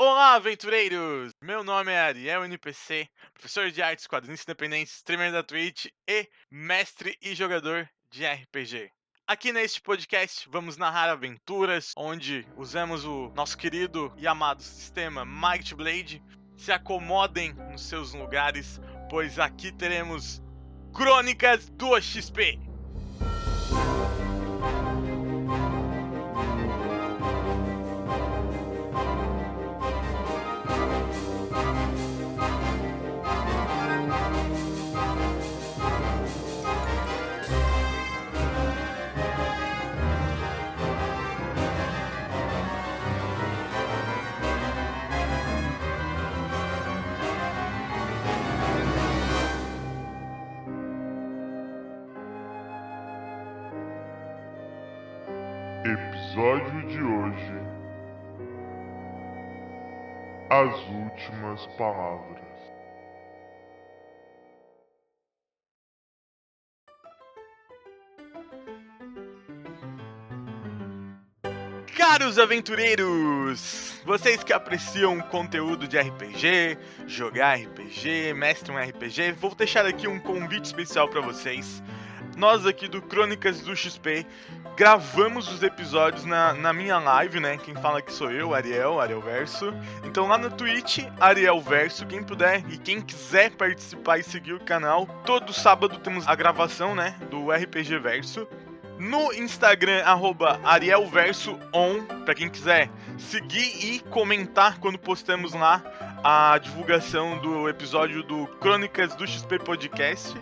Olá, aventureiros! Meu nome é Ariel NPC, professor de artes, quadrinhos independentes, streamer da Twitch e mestre e jogador de RPG. Aqui neste podcast vamos narrar aventuras onde usamos o nosso querido e amado sistema Might Blade. Se acomodem nos seus lugares, pois aqui teremos Crônicas do XP. As últimas palavras. Caros aventureiros, vocês que apreciam conteúdo de RPG, jogar RPG, mestre um RPG, vou deixar aqui um convite especial para vocês. Nós aqui do Crônicas do XP gravamos os episódios na, na minha live, né? Quem fala que sou eu, Ariel, Ariel Verso. Então lá no Twitch, Ariel Verso, quem puder e quem quiser participar e seguir o canal, todo sábado temos a gravação, né? Do RPG Verso. No Instagram, arroba ArielVersoOn, pra quem quiser seguir e comentar quando postamos lá a divulgação do episódio do Crônicas do XP Podcast.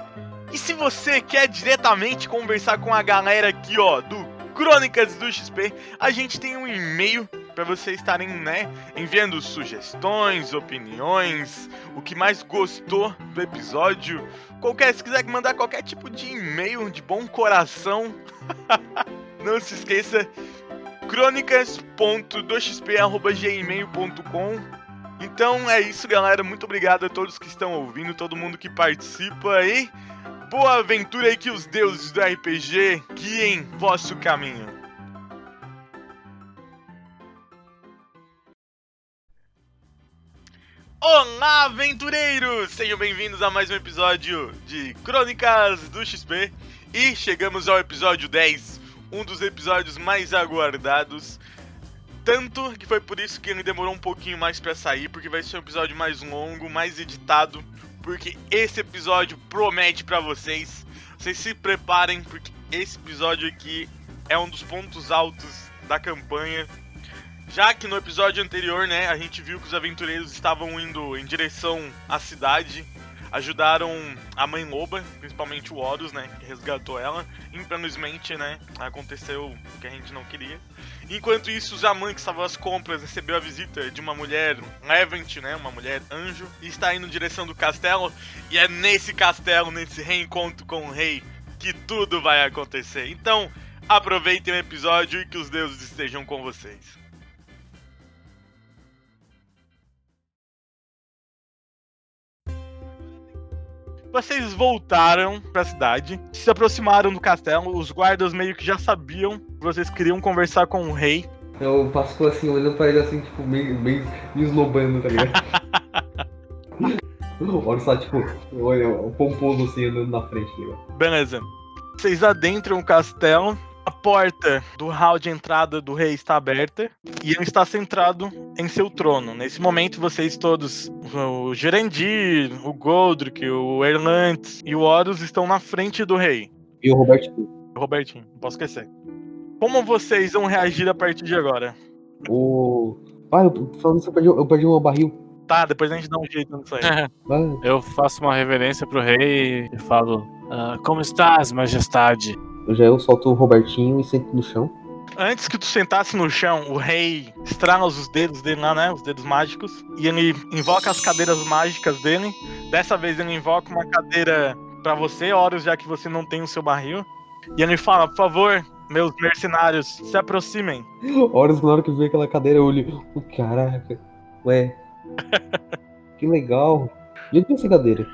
E se você quer diretamente conversar com a galera aqui, ó, do Crônicas do XP, a gente tem um e-mail para vocês estarem, né, enviando sugestões, opiniões, o que mais gostou do episódio. Qualquer, se quiser mandar qualquer tipo de e-mail de bom coração, não se esqueça crônicas.doxp@gmail.com. Então é isso, galera. Muito obrigado a todos que estão ouvindo, todo mundo que participa aí. Boa aventura aí que os deuses do RPG guiem vosso caminho. Olá, aventureiros! Sejam bem-vindos a mais um episódio de Crônicas do XP. E chegamos ao episódio 10, um dos episódios mais aguardados. Tanto que foi por isso que ele demorou um pouquinho mais para sair, porque vai ser um episódio mais longo, mais editado, porque esse episódio promete para vocês. Vocês se preparem, porque esse episódio aqui é um dos pontos altos da campanha. Já que no episódio anterior, né, a gente viu que os aventureiros estavam indo em direção à cidade, ajudaram a mãe loba, principalmente o Horus, né, que resgatou ela. Infelizmente, né, aconteceu o que a gente não queria. Enquanto isso, o Zaman, que estava às compras, recebeu a visita de uma mulher Levant, né, uma mulher anjo, e está indo em direção do castelo. E é nesse castelo, nesse reencontro com o rei, que tudo vai acontecer. Então, aproveitem o episódio e que os deuses estejam com vocês. Vocês voltaram pra cidade, se aproximaram do castelo, os guardas meio que já sabiam que vocês queriam conversar com o rei. Eu passo assim, olhando pra ele assim, tipo, meio, meio me esnobando, tá ligado? Olha só, tipo, olha, o pomposo assim andando na frente, tá ligado? Beleza. Vocês adentram o castelo. A porta do hall de entrada do rei está aberta e ele está centrado em seu trono. Nesse momento, vocês todos, o Gerandir, o Goldrick, o Erlantes e o Horus estão na frente do rei. E o Roberto, O Robertinho, não posso esquecer. Como vocês vão reagir a partir de agora? o. Ah, eu, falando isso, eu perdi, eu perdi o barril. Tá, depois a gente dá um jeito nisso aí. Eu faço uma reverência pro rei e falo: "Ah, Como estás, majestade? Já eu solto o Robertinho e sento no chão. Antes que tu sentasse no chão, o rei estrala os dedos dele lá, né? Os dedos mágicos. E ele invoca as cadeiras mágicas dele. Dessa vez ele invoca uma cadeira pra você, Horus, já que você não tem o seu barril. E ele fala, por favor, meus mercenários, se aproximem. Horas na hora que vê aquela cadeira, eu olho. Oh, caraca, ué. que legal. E onde tem essa cadeira?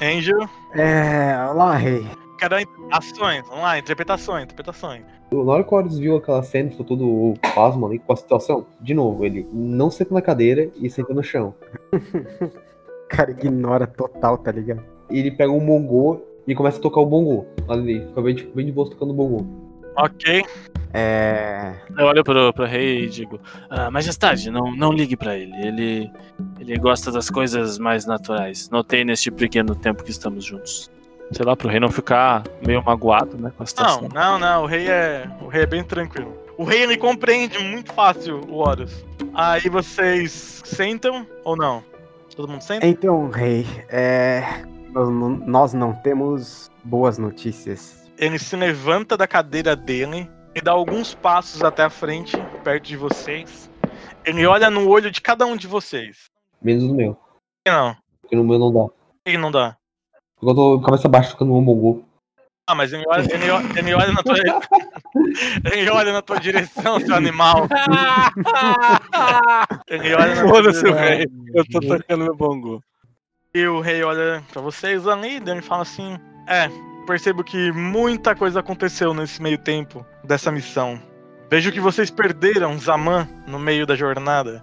Angel, É, olá, rei. Quero ações. Vamos lá, interpretações, interpretações. Na hora que o Horus viu aquela cena, ficou todo pasmo ali com a situação. De novo, ele não senta na cadeira e senta no chão. O cara ignora total, tá ligado? E ele pega um bongô e começa a tocar o bongô. Ali, fica bem, tipo, bem de boa tocando o bongô. Ok. É. Eu olho pro, pro rei e digo: ah, Majestade, não, não ligue pra ele. ele. Ele gosta das coisas mais naturais. Notei neste pequeno tempo que estamos juntos. Sei lá, pro rei não ficar meio magoado, né, com a Não, situação. não, não. O rei é. O rei é bem tranquilo. O rei ele compreende muito fácil o Horus. Aí vocês sentam ou não? Todo mundo senta? Então, rei, é. Nós não- não temos boas notícias. Ele se levanta da cadeira dele e dá alguns passos até a frente, perto de vocês. Ele olha no olho de cada um de vocês. Menos no meu. E não, Porque no meu não dá. ele não dá. Eu tô cabeça baixa tocando um bongô. Ah, mas ele olha, ele, olha- ele olha na tua. ele olha na tua direção, seu animal. Ele olha na tua direção. rei. Eu tô tocando meu bongo. E o rei olha pra vocês ali, ele fala assim: É, percebo que muita coisa aconteceu nesse meio tempo dessa missão. Vejo que vocês perderam Zaman no meio da jornada.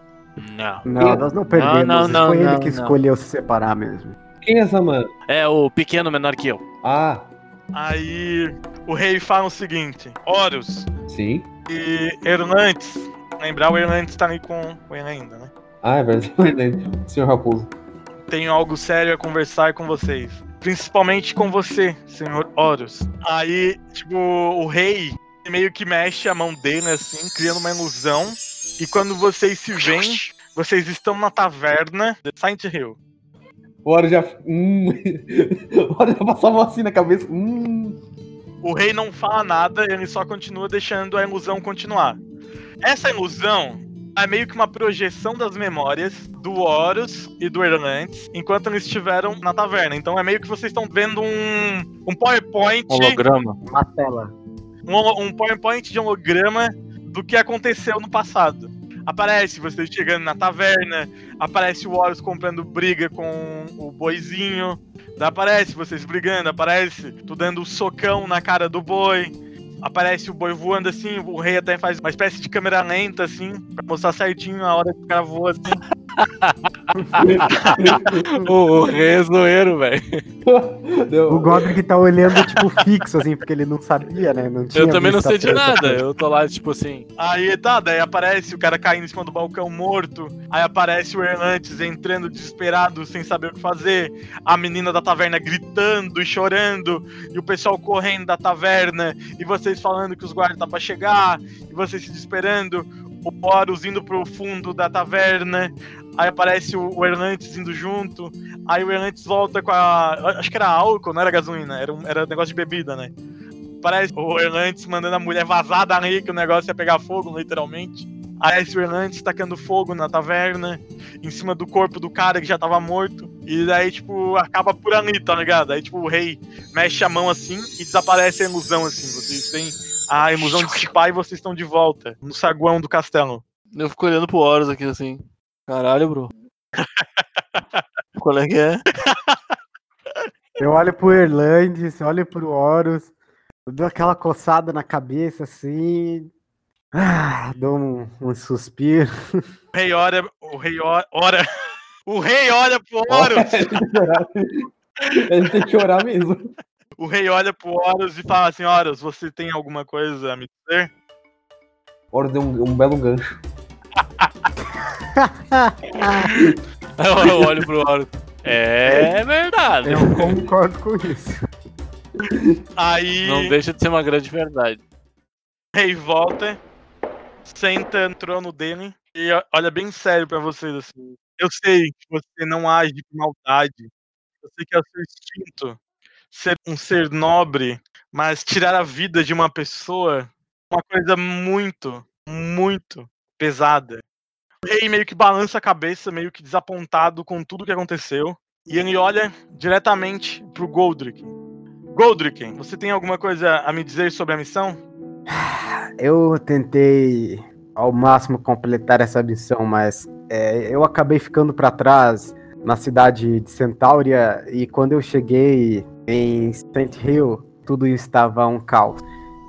Não. Não, nós não perdemos. não, não, Foi ele não, que não. escolheu se separar mesmo. Quem é essa, mano? É o pequeno menor que eu. Ah, Aí o rei fala o seguinte: Horus sim. e Hernandes. Lembrar o Hernandes tá ali com o ele ainda, né? Ah, é verdade. Senhor Raposo. Tenho algo sério a conversar com vocês. Principalmente com você, senhor Horus. Aí, tipo, o rei meio que mexe a mão dele assim, criando uma ilusão. E quando vocês se veem, vocês estão na taverna de Saint Hill. O Horus já. Hum. o Horus já passou a mão assim na cabeça. Hum. O rei não fala nada, ele só continua deixando a ilusão continuar. Essa ilusão é meio que uma projeção das memórias do Horus e do Hernandes enquanto eles estiveram na taverna. Então é meio que vocês estão vendo um, um PowerPoint, Holograma. Uma tela. um, um PowerPoint de holograma do que aconteceu no passado. Aparece vocês chegando na taverna, aparece o Horus comprando briga com o boizinho, aparece vocês brigando, aparece tu dando um socão na cara do boi, aparece o boi voando assim, o rei até faz uma espécie de câmera lenta assim, pra mostrar certinho a hora que o cara voa assim. O, o rei é zoeiro, velho. O Godric tá olhando, tipo, fixo, assim, porque ele não sabia, né? Não tinha Eu também não sei de nada. Eu tô lá, tipo assim. Aí tá, daí aparece o cara caindo em cima do balcão morto. Aí aparece o Hernandes entrando desesperado, sem saber o que fazer. A menina da taverna gritando e chorando. E o pessoal correndo da taverna. E vocês falando que os guardas tá pra chegar. E vocês se desesperando. O Horus indo pro fundo da taverna. Aí aparece o, o Hernandes indo junto. Aí o Hernandes volta com a. Acho que era álcool, não era gasolina. Era, um, era negócio de bebida, né? Parece o Hernandes mandando a mulher vazar dali, que o negócio ia pegar fogo, literalmente. Aí o Hernandes tacando fogo na taverna, em cima do corpo do cara que já tava morto. E daí, tipo, acaba por ali, tá ligado? Aí, tipo, o rei mexe a mão assim e desaparece a ilusão, assim. Vocês têm a ilusão de dissipar e vocês estão de volta no saguão do castelo. Eu fico olhando pro Horus aqui assim. Caralho, bro. Qual é que é? Eu olho pro Erlandes, olho pro Horus, eu dou aquela coçada na cabeça, assim... Ah, dou um, um suspiro. O rei olha. O rei ora. ora o rei olha pro Horus! Ele tem que orar mesmo. O rei olha pro Horus e fala assim: Horus, você tem alguma coisa a me dizer? O Horus deu um, um belo gancho. Eu, eu olho pro Horus. É verdade. Eu concordo com isso. Aí. Não deixa de ser uma grande verdade. Rei volta, senta no trono dele e olha bem sério pra vocês assim. Eu sei que você não age com maldade. Eu sei que é o seu instinto ser um ser nobre, mas tirar a vida de uma pessoa é uma coisa muito, muito pesada. O rei meio que balança a cabeça, meio que desapontado com tudo que aconteceu, e ele olha diretamente pro Goldrick. Goldrick, você tem alguma coisa a me dizer sobre a missão? Eu tentei ao máximo completar essa missão, mas é, eu acabei ficando para trás na cidade de Centauria e quando eu cheguei em St. Hill, tudo estava um caos.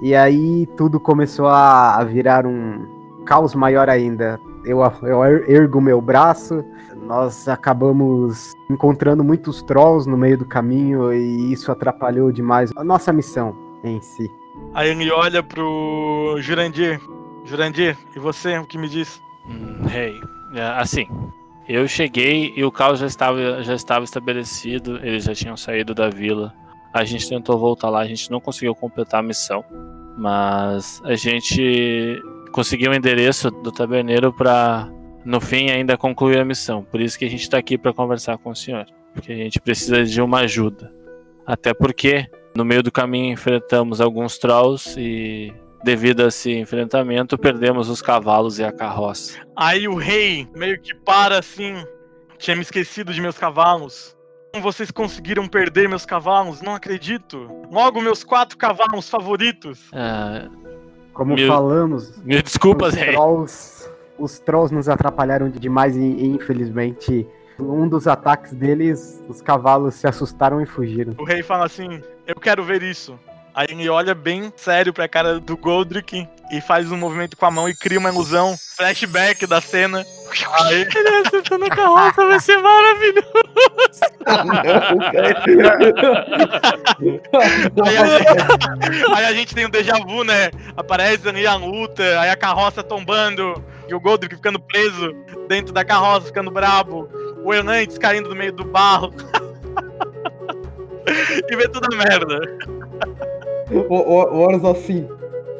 E aí tudo começou a virar um caos maior ainda. Eu, eu er- ergo meu braço, nós acabamos encontrando muitos trolls no meio do caminho e isso atrapalhou demais a nossa missão em si. Aí ele olha pro Jurandir. Jurandir, e você, o que me diz? Hum, Rei, é, assim, eu cheguei e o caos já estava, já estava estabelecido, eles já tinham saído da vila. A gente tentou voltar lá, a gente não conseguiu completar a missão, mas a gente conseguiu o endereço do taberneiro para no fim ainda concluir a missão. Por isso que a gente está aqui para conversar com o senhor, porque a gente precisa de uma ajuda. Até porque no meio do caminho enfrentamos alguns trolls e devido a esse enfrentamento perdemos os cavalos e a carroça. Aí o rei meio que para assim. Tinha me esquecido de meus cavalos. Como vocês conseguiram perder meus cavalos? Não acredito. Logo, meus quatro cavalos favoritos. Ah, Como Meu- falamos, mil desculpas, os rei. trolls, os trolls nos atrapalharam demais e, e, infelizmente um dos ataques deles, os cavalos se assustaram e fugiram. O rei fala assim: Eu quero ver isso. Aí ele olha bem sério pra cara do Goldrick e faz um movimento com a mão e cria uma ilusão. Flashback da cena. Aí, Ele acertando a carroça vai ser maravilhoso. aí, a gente, aí a gente tem um déjà vu, né? Aparece ali a luta, aí a carroça tombando, e o Goldrick ficando preso dentro da carroça, ficando brabo. O Hernandes caindo no meio do barro. e vê toda a merda. O, o, o Horus assim.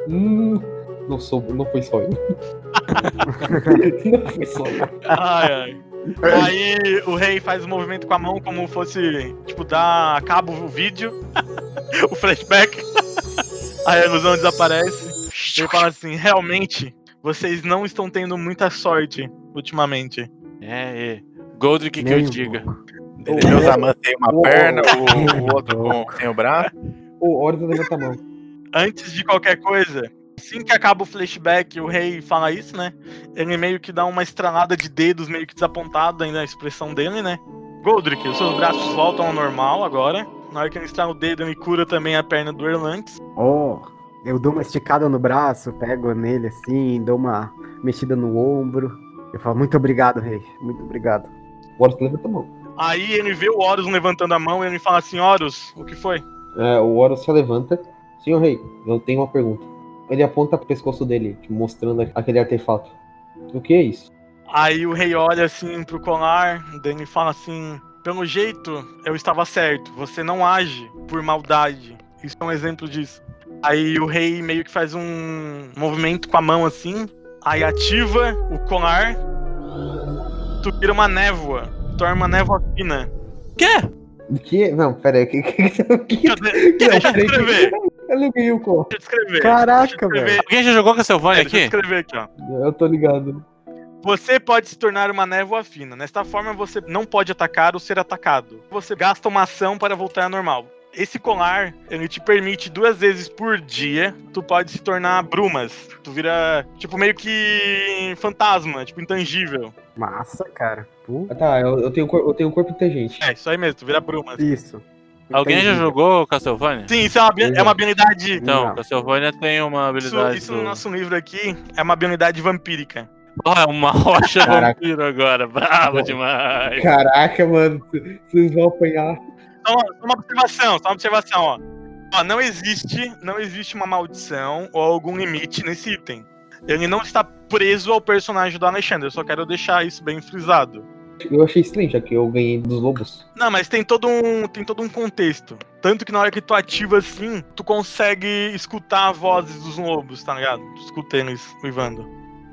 Hum, não, sou, não foi só eu. não foi só eu. Ai, ai. Aí o rei faz o movimento com a mão como fosse, tipo, dar acaba o vídeo, o flashback. Aí a ilusão desaparece. Ele fala assim: realmente, vocês não estão tendo muita sorte ultimamente. É, é. Goldrick que eu um diga. Meus amantes têm uma perna, o, o outro tem o braço. O Horus levanta a mão. Antes de qualquer coisa, assim que acaba o flashback, o rei fala isso, né? Ele meio que dá uma estralada de dedos, meio que desapontado ainda a expressão dele, né? Goldrick, os seus braços voltam ao normal agora. Na hora que ele estrala o dedo, ele cura também a perna do Erlantes. Oh, eu dou uma esticada no braço, pego nele assim, dou uma mexida no ombro. Eu falo, muito obrigado, rei. Muito obrigado. O Horus levanta a mão. Aí ele vê o Horus levantando a mão e ele fala assim: Horus, o que foi? É, o Horus se levanta. Senhor rei, eu tenho uma pergunta. Ele aponta pro pescoço dele, tipo, mostrando aquele artefato. O que é isso? Aí o rei olha assim pro colar, ele fala assim: pelo jeito, eu estava certo, você não age por maldade. Isso é um exemplo disso. Aí o rei meio que faz um movimento com a mão assim, aí ativa o colar, tu vira uma névoa, torna uma névoa fina. Quê? O que? Não, pera aí. O que, que, que, Deixa eu, de- deixa eu descrever, Eu não ganhei o co. deixa eu descrever. Caraca, descrever, Alguém já jogou Castlevania é, deixa eu aqui? descrever aqui, ó. Eu tô ligado. Você pode se tornar uma névoa fina. Nesta forma, você não pode atacar ou ser atacado. Você gasta uma ação para voltar ao normal. Esse colar, ele te permite duas vezes por dia, tu pode se tornar brumas. Tu vira, tipo, meio que fantasma, tipo, intangível. Massa, cara. Pô, Ah, tá, eu, eu, tenho, eu tenho um corpo inteligente. É, isso aí mesmo, tu vira brumas. isso. Alguém já jogou Castlevania? Sim, isso é uma, é uma habilidade... Então, Não. Castlevania tem uma Isso, habilidade. isso no do- nosso livro aqui é uma habilidade vampírica. Ah, uma rocha Caraca. vampiro agora. Bravo demais. Caraca, mano, vocês vão apanhar. Só uma, só uma observação, só uma observação, ó. Ó, não existe, não existe uma maldição ou algum limite nesse item. Ele não está preso ao personagem do Alexandre, eu só quero deixar isso bem frisado. Eu achei estranho, já que eu ganhei dos lobos. Não, mas tem todo um, tem todo um contexto. Tanto que na hora que tu ativa assim, tu consegue escutar vozes dos lobos, tá ligado? Tu escuta eles uivando.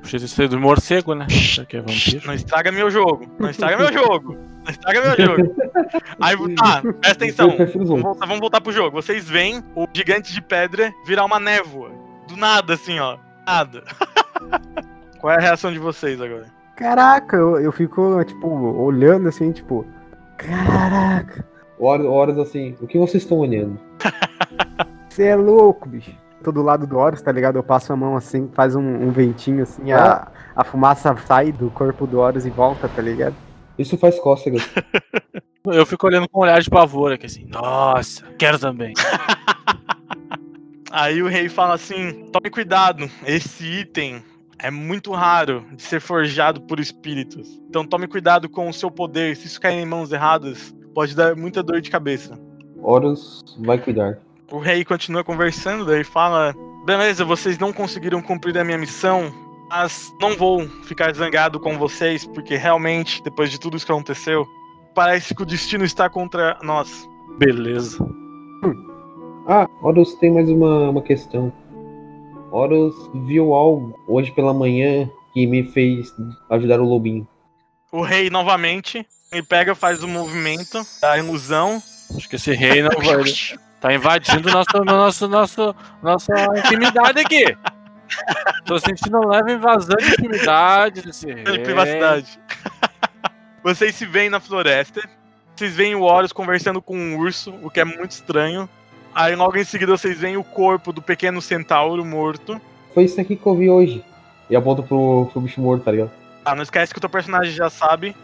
Isso foi do morcego, né? Já que é vampiro. Não estraga meu jogo. Não estraga meu jogo. Não estraga meu jogo. Aí, tá, presta atenção. Vamos voltar, vamos voltar pro jogo. Vocês veem o gigante de pedra virar uma névoa. Do nada, assim, ó. Nada. Qual é a reação de vocês agora? Caraca, eu, eu fico, tipo, olhando assim, tipo. Caraca, O Horus, o Horus assim, o que vocês estão olhando? você é louco, bicho. Tô do lado do Horus, tá ligado? Eu passo a mão assim, faz um, um ventinho assim, a, a fumaça sai do corpo do Horus e volta, tá ligado? Isso faz cócegas. Eu fico olhando com um olhar de pavor aqui assim. Nossa, quero também. Aí o rei fala assim: tome cuidado, esse item é muito raro de ser forjado por espíritos. Então tome cuidado com o seu poder. Se isso cair em mãos erradas, pode dar muita dor de cabeça. Horus vai cuidar. O rei continua conversando, daí fala: Beleza, vocês não conseguiram cumprir a minha missão, mas não vou ficar zangado com vocês, porque realmente, depois de tudo isso que aconteceu, parece que o destino está contra nós. Beleza. Ah, Horus tem mais uma, uma questão. Horus viu algo hoje pela manhã que me fez ajudar o lobinho. O rei novamente ele pega, faz o movimento da ilusão. Acho que esse rei não vai. Tá invadindo nosso, nosso, nosso, nossa intimidade aqui. Tô sentindo um leve invasão de intimidade desse rei. de privacidade. Vocês se veem na floresta. Vocês veem o Horus conversando com um urso, o que é muito estranho. Aí logo em seguida vocês veem o corpo do pequeno centauro morto. Foi isso aqui que eu vi hoje. E aponta pro, pro bicho morto, tá ligado? Ah, não esquece que o teu personagem já sabe.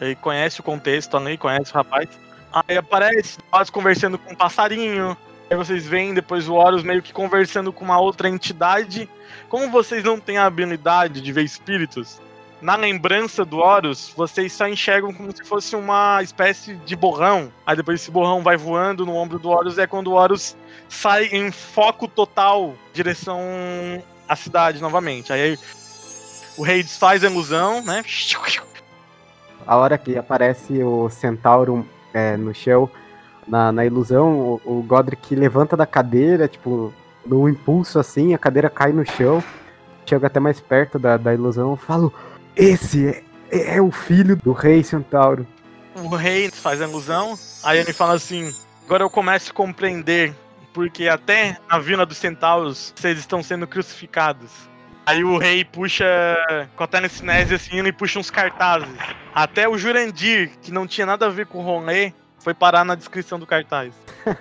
Ele conhece o contexto ali, conhece o rapaz. Aí aparece Horus conversando com um passarinho. Aí vocês veem depois o Horus meio que conversando com uma outra entidade. Como vocês não têm a habilidade de ver espíritos, na lembrança do Horus, vocês só enxergam como se fosse uma espécie de borrão. Aí depois esse borrão vai voando no ombro do Horus, é quando o Horus sai em foco total, direção à cidade novamente. Aí o rei desfaz a ilusão, né? A hora que aparece o centauro é, no chão, na, na ilusão, o, o Godric levanta da cadeira, tipo, num impulso assim, a cadeira cai no chão, chega até mais perto da, da ilusão, falo, esse é, é o filho do rei centauro. O rei faz a ilusão, aí ele fala assim: agora eu começo a compreender, porque até na vila dos centauros vocês estão sendo crucificados. Aí o rei puxa, com a telecinese assim, ele puxa uns cartazes. Até o Jurandir, que não tinha nada a ver com o rolê, foi parar na descrição do cartaz.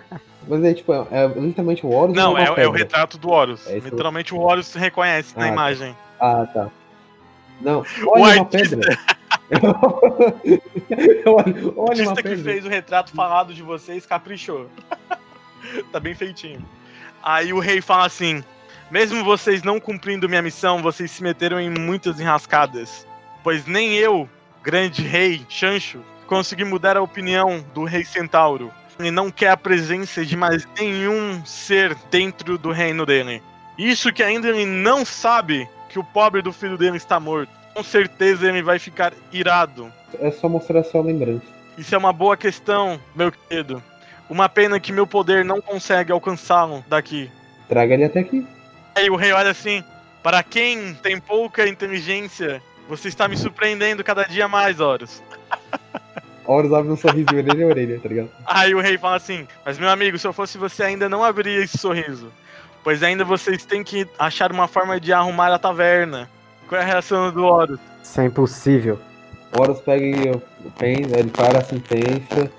Mas é tipo, é, é literalmente o Horus Não, é, é o pedra? retrato do Horus. É. Literalmente o Horus se reconhece Ah, na tá. imagem. Ah, tá. Não, O olha uma pedra. olha, O olha uma artista que pedra. fez o retrato falado de vocês caprichou. tá bem feitinho. Aí o rei fala assim: Mesmo vocês não cumprindo minha missão, vocês se meteram em muitas enrascadas. Pois nem eu, grande rei Chancho, consegui mudar a opinião do rei Centauro. Ele não quer a presença de mais nenhum ser dentro do reino dele. Isso que ainda ele não sabe que o pobre do filho dele está morto. Com certeza ele vai ficar irado. É só mostrar sua lembrança. Isso é uma boa questão, meu querido. Uma pena que meu poder não consegue alcançá-lo daqui. Traga ele até aqui. Aí o rei olha assim: Para quem tem pouca inteligência, você está me surpreendendo cada dia mais, Horus. Horus abre um sorriso orelha a orelha, tá ligado? Aí o rei fala assim: Mas meu amigo, se eu fosse você, ainda não abriria esse sorriso. Pois ainda vocês têm que achar uma forma de arrumar a taverna. Qual é a reação do Horus? Isso é impossível. Horus pega e pensa, ele para assim, pensa.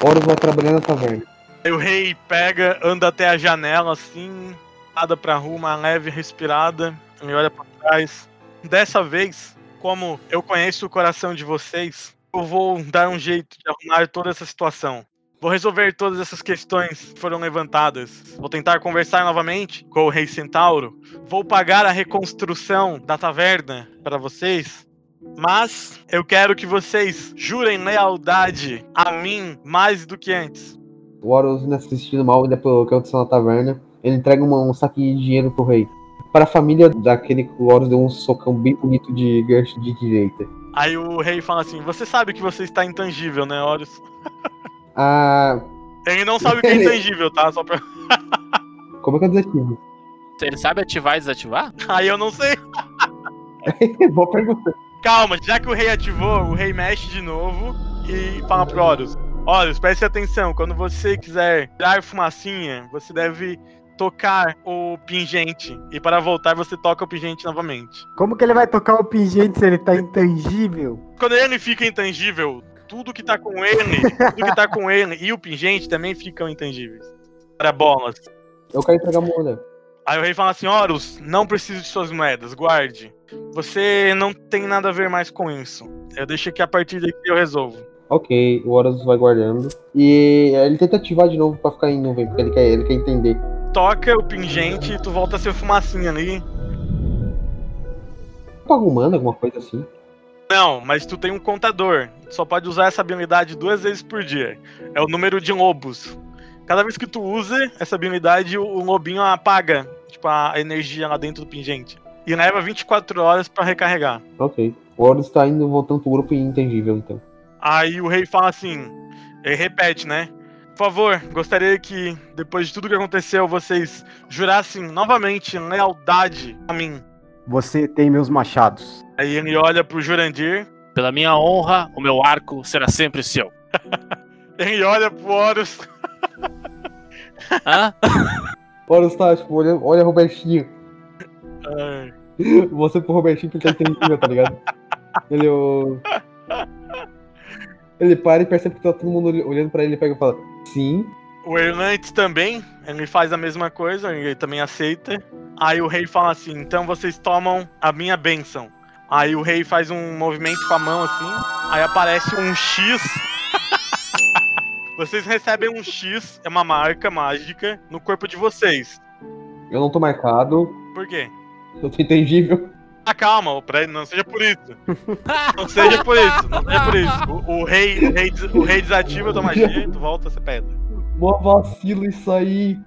Horus vai trabalhar na taverna. Aí o rei pega, anda até a janela assim, nada pra rua, uma leve respirada, e olha pra trás. Dessa vez, como eu conheço o coração de vocês, eu vou dar um jeito de arrumar toda essa situação. Vou resolver todas essas questões que foram levantadas. Vou tentar conversar novamente com o rei Centauro. Vou pagar a reconstrução da taverna para vocês. Mas eu quero que vocês jurem lealdade a mim mais do que antes. O Horus, ainda se sentindo mal ainda pelo que aconteceu na taverna, ele entrega uma- um saquinho de dinheiro pro rei. Para a família daquele que o Horus deu um socão bem bonito de gancho de direita. Aí o rei fala assim: Você sabe que você está intangível, né, Horus? Ah, Ele não sabe o que é intangível, tá? Só pra... como é que eu desativo? Ele sabe ativar e desativar? Aí eu não sei. Boa pergunta. Calma, já que o rei ativou, o rei mexe de novo e fala pro Horus: Horus, preste atenção, quando você quiser tirar fumacinha, você deve tocar o pingente. E para voltar, você toca o pingente novamente. Como que ele vai tocar o pingente se ele tá intangível? Quando ele fica intangível, tudo que tá com ele, tudo que tá com ele e o pingente também ficam intangíveis. Para bolas. Eu quero entregar a moeda. Aí o rei fala assim: Horus, não preciso de suas moedas, guarde. Você não tem nada a ver mais com isso. Eu deixo que a partir daqui eu resolvo. Ok, o Horus vai guardando. E ele tenta ativar de novo pra ficar em nuvem, porque ele quer, ele quer entender. toca o pingente e tu volta a ser fumacinha ali. Tá arrumando alguma coisa assim? Não, mas tu tem um contador. Tu só pode usar essa habilidade duas vezes por dia. É o número de lobos. Cada vez que tu usa essa habilidade, o lobinho apaga, tipo, a energia lá dentro do pingente. E leva 24 horas pra recarregar. Ok. O Horus tá indo voltando pro grupo intangível, então. Aí o rei fala assim, ele repete, né? Por favor, gostaria que, depois de tudo que aconteceu, vocês jurassem novamente lealdade a mim. Você tem meus machados. Aí ele olha pro Jurandir, Pela minha honra, o meu arco será sempre seu. ele olha pro Horus. Hã? O Horus tá, tipo, olha, olha Robertinho. Ai, Você pro Robertinho que ele tá intangível, tá ligado? Ele, o... Ele para e percebe que tá todo mundo olhando pra ele e pega e fala: Sim. O Hernandes também, ele faz a mesma coisa, ele também aceita. Aí o rei fala assim: então vocês tomam a minha bênção. Aí o rei faz um movimento com a mão assim, aí aparece um X. vocês recebem um X, é uma marca mágica, no corpo de vocês. Eu não tô marcado. Por quê? Eu tô intangível. Ah, calma, não seja por isso. Não seja por isso, não seja por isso. O, o rei, o, rei, des- o rei desativa a tua magia e tu volta a ser pedra. Mó vacilo isso aí.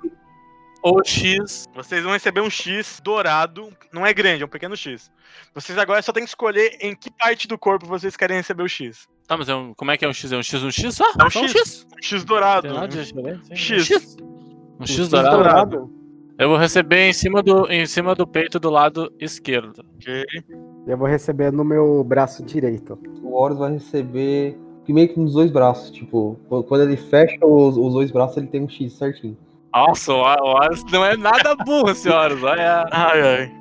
O X. Vocês vão receber um X dourado. Não é grande, é um pequeno X. Vocês agora só tem que escolher em que parte do corpo vocês querem receber o X. Tá, mas é um, como é que é um X? É um X, um X só? É um X. Um X dourado. Um X. X. Um X X dourado. dourado. Eu vou receber em cima, do, em cima do peito do lado esquerdo. Ok. Eu vou receber no meu braço direito. O Horus vai receber meio que nos dois braços. Tipo, quando ele fecha os, os dois braços, ele tem um X certinho. Nossa, o Horus não é nada burro, senhoras. Olha. Ai, ai.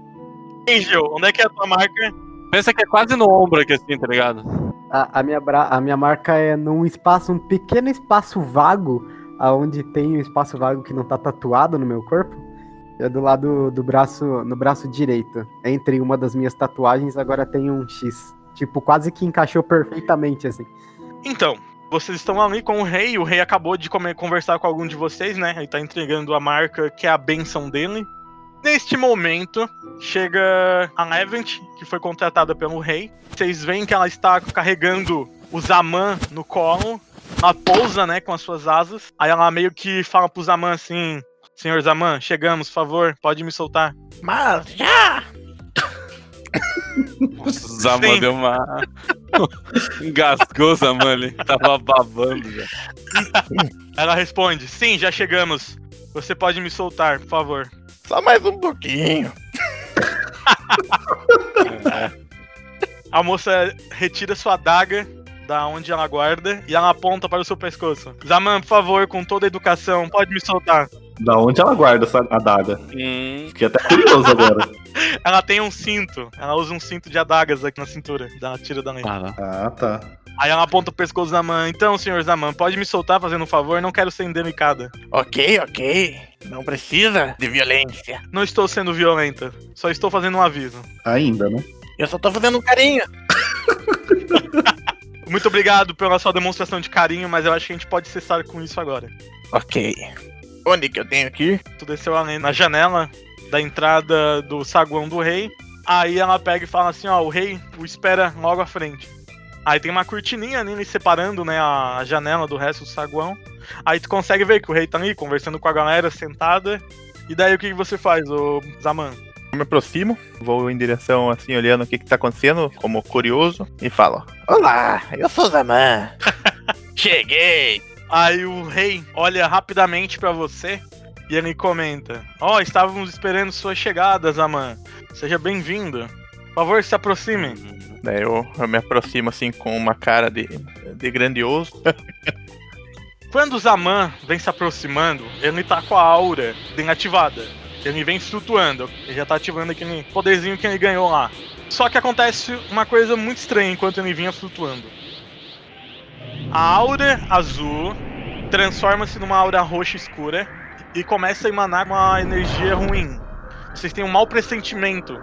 Angel, onde é que é a tua marca? Pensa que é quase no ombro aqui, assim, tá ligado? A, a minha bra... a minha marca é num espaço, um pequeno espaço vago, aonde tem um espaço vago que não tá tatuado no meu corpo. É do lado do braço, no braço direito. Entre uma das minhas tatuagens, agora tem um X. Tipo, quase que encaixou perfeitamente, assim. Então, vocês estão ali com o rei. O rei acabou de conversar com algum de vocês, né? Ele tá entregando a marca que é a benção dele. Neste momento, chega a Levent, que foi contratada pelo rei. Vocês veem que ela está carregando o Zaman no colo. Ela pousa, né, com as suas asas. Aí ela meio que fala pro Zaman assim: Senhor Zaman, chegamos, por favor, pode me soltar. Mas já! Nossa, o Zaman Sim. deu uma. Engasgou Zaman ali. Tava babando já. Ela responde: Sim, já chegamos. Você pode me soltar, por favor. Só mais um pouquinho. A moça retira sua adaga da onde ela guarda e ela aponta para o seu pescoço. Zaman, por favor, com toda a educação, pode me soltar. Da onde ela guarda essa adaga? Hum, Fiquei até curioso agora. Ela tem um cinto. Ela usa um cinto de adagas aqui na cintura. Ela tira da lei. ah, tá. Aí ela aponta o pescoço da Zaman. Então, senhor Zaman, pode me soltar fazendo um favor? Não quero ser indelicada. Ok, ok. Não precisa de violência. Não estou sendo violenta. Só estou fazendo um aviso. Ainda, né? Eu só tô fazendo um carinho. Muito obrigado pela sua demonstração de carinho, mas eu acho que a gente pode cessar com isso agora. Ok. Onde que eu tenho ir? Tu desceu ali na janela da entrada do saguão do rei. Aí ela pega e fala assim, ó, o rei o espera logo à frente. Aí tem uma cortininha ali separando, né, a janela do resto do saguão. Aí tu consegue ver que o rei tá ali conversando com a galera sentada. E daí o que que você faz, ô Zaman? Eu me aproximo, vou em direção assim, olhando o que que tá acontecendo, como curioso, e falo: Olá, eu sou Zaman. Cheguei. Aí o rei olha rapidamente pra você e ele comenta: Ó, estávamos esperando sua chegada, Zaman. Seja bem-vindo. Por favor, se aproxime. Daí eu, eu me aproximo assim com uma cara de, de grandioso. Quando o Zaman vem se aproximando, ele tá com a aura bem ativada. Ele vem flutuando. Ele já tá ativando aquele poderzinho que ele ganhou lá. Só que acontece uma coisa muito estranha enquanto ele vinha flutuando. A aura azul transforma-se numa aura roxa escura e começa a emanar uma energia ruim. Vocês têm um mau pressentimento.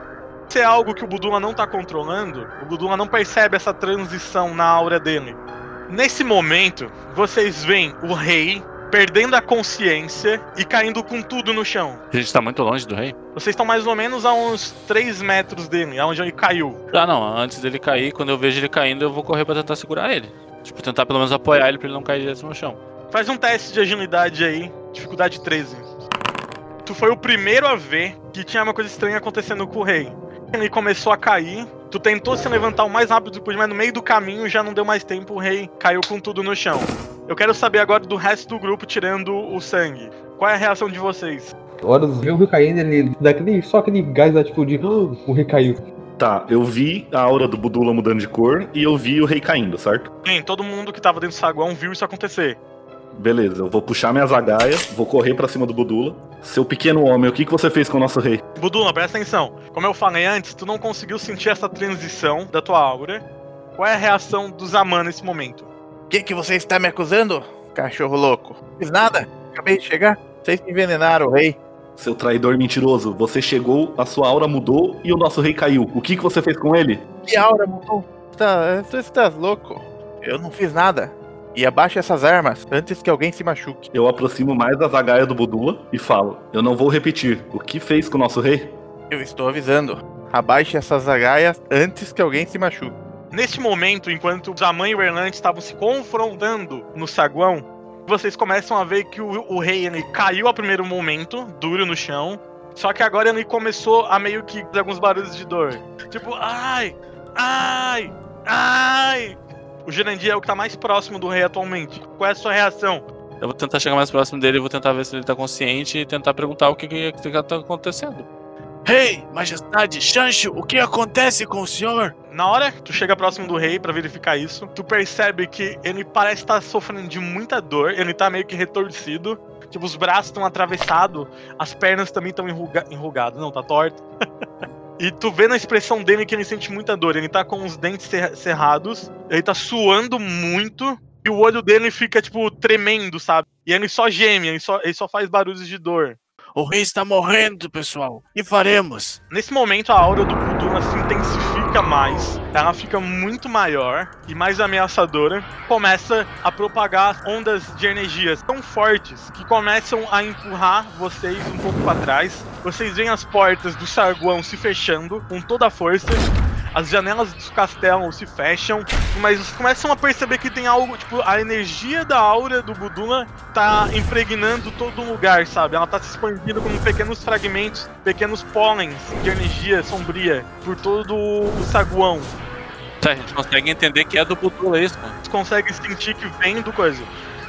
Se é algo que o Budula não tá controlando, o Budula não percebe essa transição na aura dele. Nesse momento, vocês veem o rei perdendo a consciência e caindo com tudo no chão. A gente tá muito longe do rei? Vocês estão mais ou menos a uns 3 metros dele, aonde ele caiu. Ah, não. Antes dele cair, quando eu vejo ele caindo, eu vou correr pra tentar segurar ele. Tipo, tentar pelo menos apoiar ele pra ele não cair direto no chão. Faz um teste de agilidade aí, dificuldade 13. Tu foi o primeiro a ver que tinha uma coisa estranha acontecendo com o rei. Ele começou a cair, tu tentou se levantar o mais rápido possível, mas no meio do caminho já não deu mais tempo, o rei caiu com tudo no chão. Eu quero saber agora do resto do grupo tirando o sangue. Qual é a reação de vocês? Horus vê o rio caindo, ele dá aquele, só aquele gás lá, tipo, de "Ah, o rei caiu. Tá, eu vi a aura do Budula mudando de cor e eu vi o rei caindo, certo? Bem, todo mundo que tava dentro do saguão viu isso acontecer. Beleza, eu vou puxar minha zagaia, vou correr pra cima do Budula. Seu pequeno homem, o que, que você fez com o nosso rei? Budula, presta atenção. Como eu falei antes, tu não conseguiu sentir essa transição da tua aura. Qual é a reação do Zaman nesse momento? O que, que você está me acusando, cachorro louco? Fiz nada. Acabei de chegar. Vocês me envenenaram, rei. Seu traidor mentiroso, você chegou, a sua aura mudou e o nosso rei caiu. O que, que você fez com ele? Que aura mudou? Tá, você está louco? Eu não fiz nada. E abaixe essas armas antes que alguém se machuque. Eu aproximo mais da zagaia do Budula e falo: Eu não vou repetir. O que fez com o nosso rei? Eu estou avisando. Abaixe essas agaias antes que alguém se machuque. Neste momento, enquanto o Zaman e o Erlante estavam se confrontando no saguão, vocês começam a ver que o, o rei ele caiu a primeiro momento, duro no chão. Só que agora ele começou a meio que fazer alguns barulhos de dor. Tipo, ai, ai, ai. O Jurandir é o que tá mais próximo do rei atualmente. Qual é a sua reação? Eu vou tentar chegar mais próximo dele, vou tentar ver se ele tá consciente e tentar perguntar o que, que, que tá acontecendo. Rei, majestade, Shancho, o que acontece com o senhor? Na hora que tu chega próximo do rei pra verificar isso, tu percebe que ele parece estar sofrendo de muita dor, ele tá meio que retorcido. Tipo, os braços estão atravessados, as pernas também estão enruga enrugadas. Não, tá torto. e tu vê na expressão dele que ele sente muita dor. Ele tá com os dentes cer- cerrados, ele tá suando muito, e o olho dele fica, tipo, tremendo, sabe? E ele só geme, ele só, ele só faz barulhos de dor. O rei está morrendo, pessoal. Que faremos? Nesse momento, a aura do Buduna se intensifica mais, ela fica muito maior e mais ameaçadora. Começa a propagar ondas de energias tão fortes que começam a empurrar vocês um pouco para trás. Vocês veem as portas do Sarguão se fechando com toda a força. As janelas do castelo se fecham, mas vocês começam a perceber que tem algo, tipo, a energia da aura do Buduna tá impregnando todo lugar, sabe? Ela tá se expandindo como pequenos fragmentos, pequenos pólens de energia sombria por todo o saguão. Tá, a gente consegue entender que é do Butula isso, cara. Você consegue sentir que vem do coisa.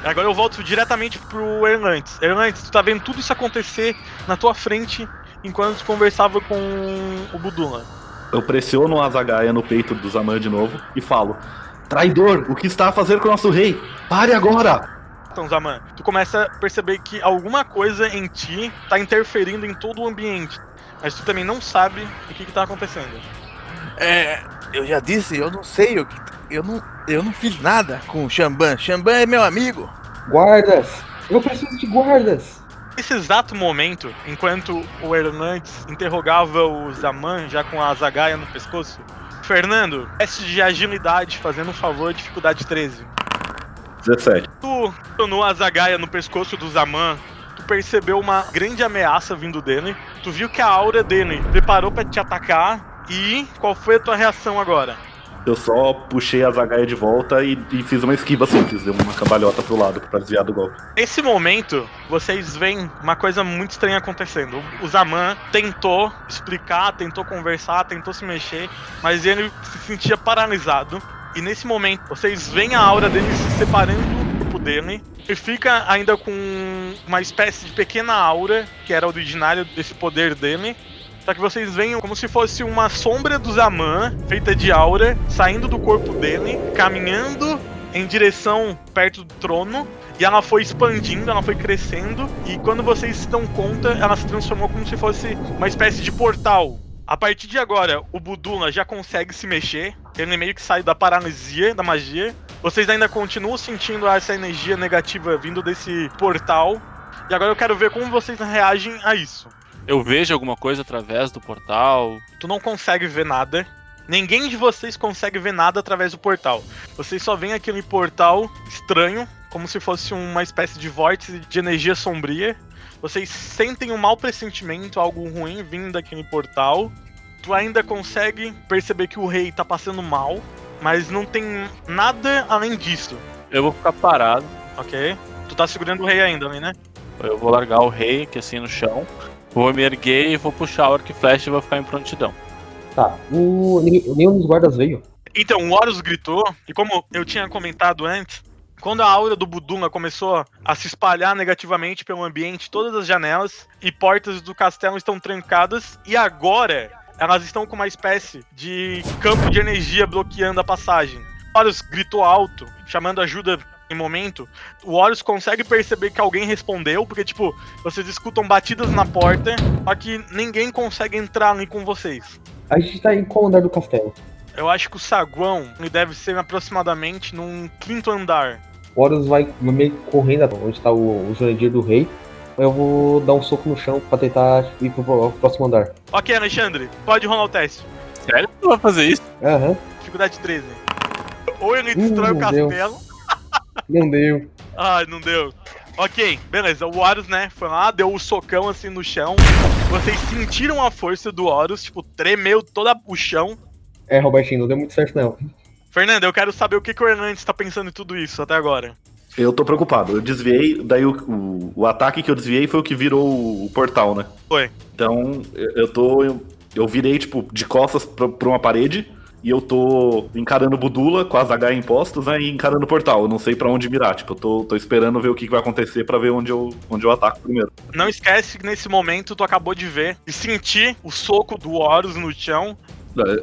Agora eu volto diretamente pro Erlantes. Erlantes, tu tá vendo tudo isso acontecer na tua frente enquanto tu conversava com o Buduna. Eu pressiono a zagaia no peito do Zaman de novo e falo: Traidor, o que está a fazer com o nosso rei? Pare agora! Então, Zaman, tu começa a perceber que alguma coisa em ti tá interferindo em todo o ambiente. Mas tu também não sabe o que, que tá acontecendo. É, eu já disse, eu não sei o que. Eu não, eu não fiz nada com o Xamban. Xamban é meu amigo. Guardas! Eu preciso de guardas! Nesse exato momento, enquanto o Hernandes interrogava o Zaman já com a zagaia no pescoço, Fernando, teste de agilidade, fazendo um favor, dificuldade 13. 17. Tu tornou a zagaia no pescoço do Zaman, tu percebeu uma grande ameaça vindo dele, tu viu que a aura dele preparou pra te atacar, e qual foi a tua reação agora? Eu só puxei a zagaia de volta e, e fiz uma esquiva simples, dei uma cambalhota pro lado pra desviar do golpe. Nesse momento, vocês veem uma coisa muito estranha acontecendo. O Zaman tentou explicar, tentou conversar, tentou se mexer, mas ele se sentia paralisado. E nesse momento, vocês veem a aura dele se separando do corpo dele. E fica ainda com uma espécie de pequena aura, que era originária desse poder dele. Só que vocês veem como se fosse uma sombra do Zaman, feita de aura, saindo do corpo dele, caminhando em direção perto do trono. E ela foi expandindo, ela foi crescendo. E quando vocês se dão conta, ela se transformou como se fosse uma espécie de portal. A partir de agora, o Buduna já consegue se mexer. Ele meio que sai da paralisia da magia. Vocês ainda continuam sentindo essa energia negativa vindo desse portal. E agora eu quero ver como vocês reagem a isso. Eu vejo alguma coisa através do portal. Tu não consegue ver nada. Ninguém de vocês consegue ver nada através do portal. Vocês só veem aquele portal estranho, como se fosse uma espécie de vórtice de energia sombria. Vocês sentem um mau pressentimento, algo ruim vindo daquele portal. Tu ainda consegue perceber que o rei tá passando mal, mas não tem nada além disso, Eu vou ficar parado. ok? Tu tá segurando o rei ainda, né? Eu vou largar o rei, que assim no chão. Vou me erguer e vou puxar o arco e flecha e vou ficar em prontidão. Tá, o, nenhum dos guardas veio. Então, o Horus gritou, e como eu tinha comentado antes, quando a aura do Budunga começou a se espalhar negativamente pelo ambiente, todas as janelas e portas do castelo estão trancadas, e agora elas estão com uma espécie de campo de energia bloqueando a passagem. Horus gritou alto, chamando ajuda em momento. O Horus consegue perceber que alguém respondeu, porque, tipo, vocês escutam batidas na porta, só que ninguém consegue entrar ali com vocês. A gente tá em qual andar do castelo? Eu acho que o saguão ele deve ser aproximadamente num quinto andar. O Horus vai meio correndo onde tá o, o Jurandir do rei. Eu vou dar um soco no chão pra tentar ir pro, pro próximo andar. Ok, Alexandre, pode rolar o teste. Sério que tu vai fazer isso? Aham, Dificuldade 13. Ou ele destrói Hum, o castelo. não deu. Ai, não deu. Ok, beleza. O Horus, né, foi lá, deu o socão assim no chão. Vocês sentiram a força do Horus, tipo, tremeu todo o chão. É, Robertinho, não deu muito certo não. Fernando, eu quero saber o que, que o Hernandes tá pensando em tudo isso até agora. Eu tô preocupado. Eu desviei, daí o, o, o ataque que eu desviei foi o que virou o, o portal, né? Foi. Então, eu, eu tô. Eu, eu virei, tipo, de costas pra, pra uma parede e eu tô encarando o Budula com as H em postos, né? E encarando o portal. Eu não sei pra onde mirar. Tipo, eu tô, tô esperando ver o que, que vai acontecer pra ver onde eu, onde eu ataco primeiro. Não esquece que nesse momento tu acabou de ver e sentir o soco do Horus no chão.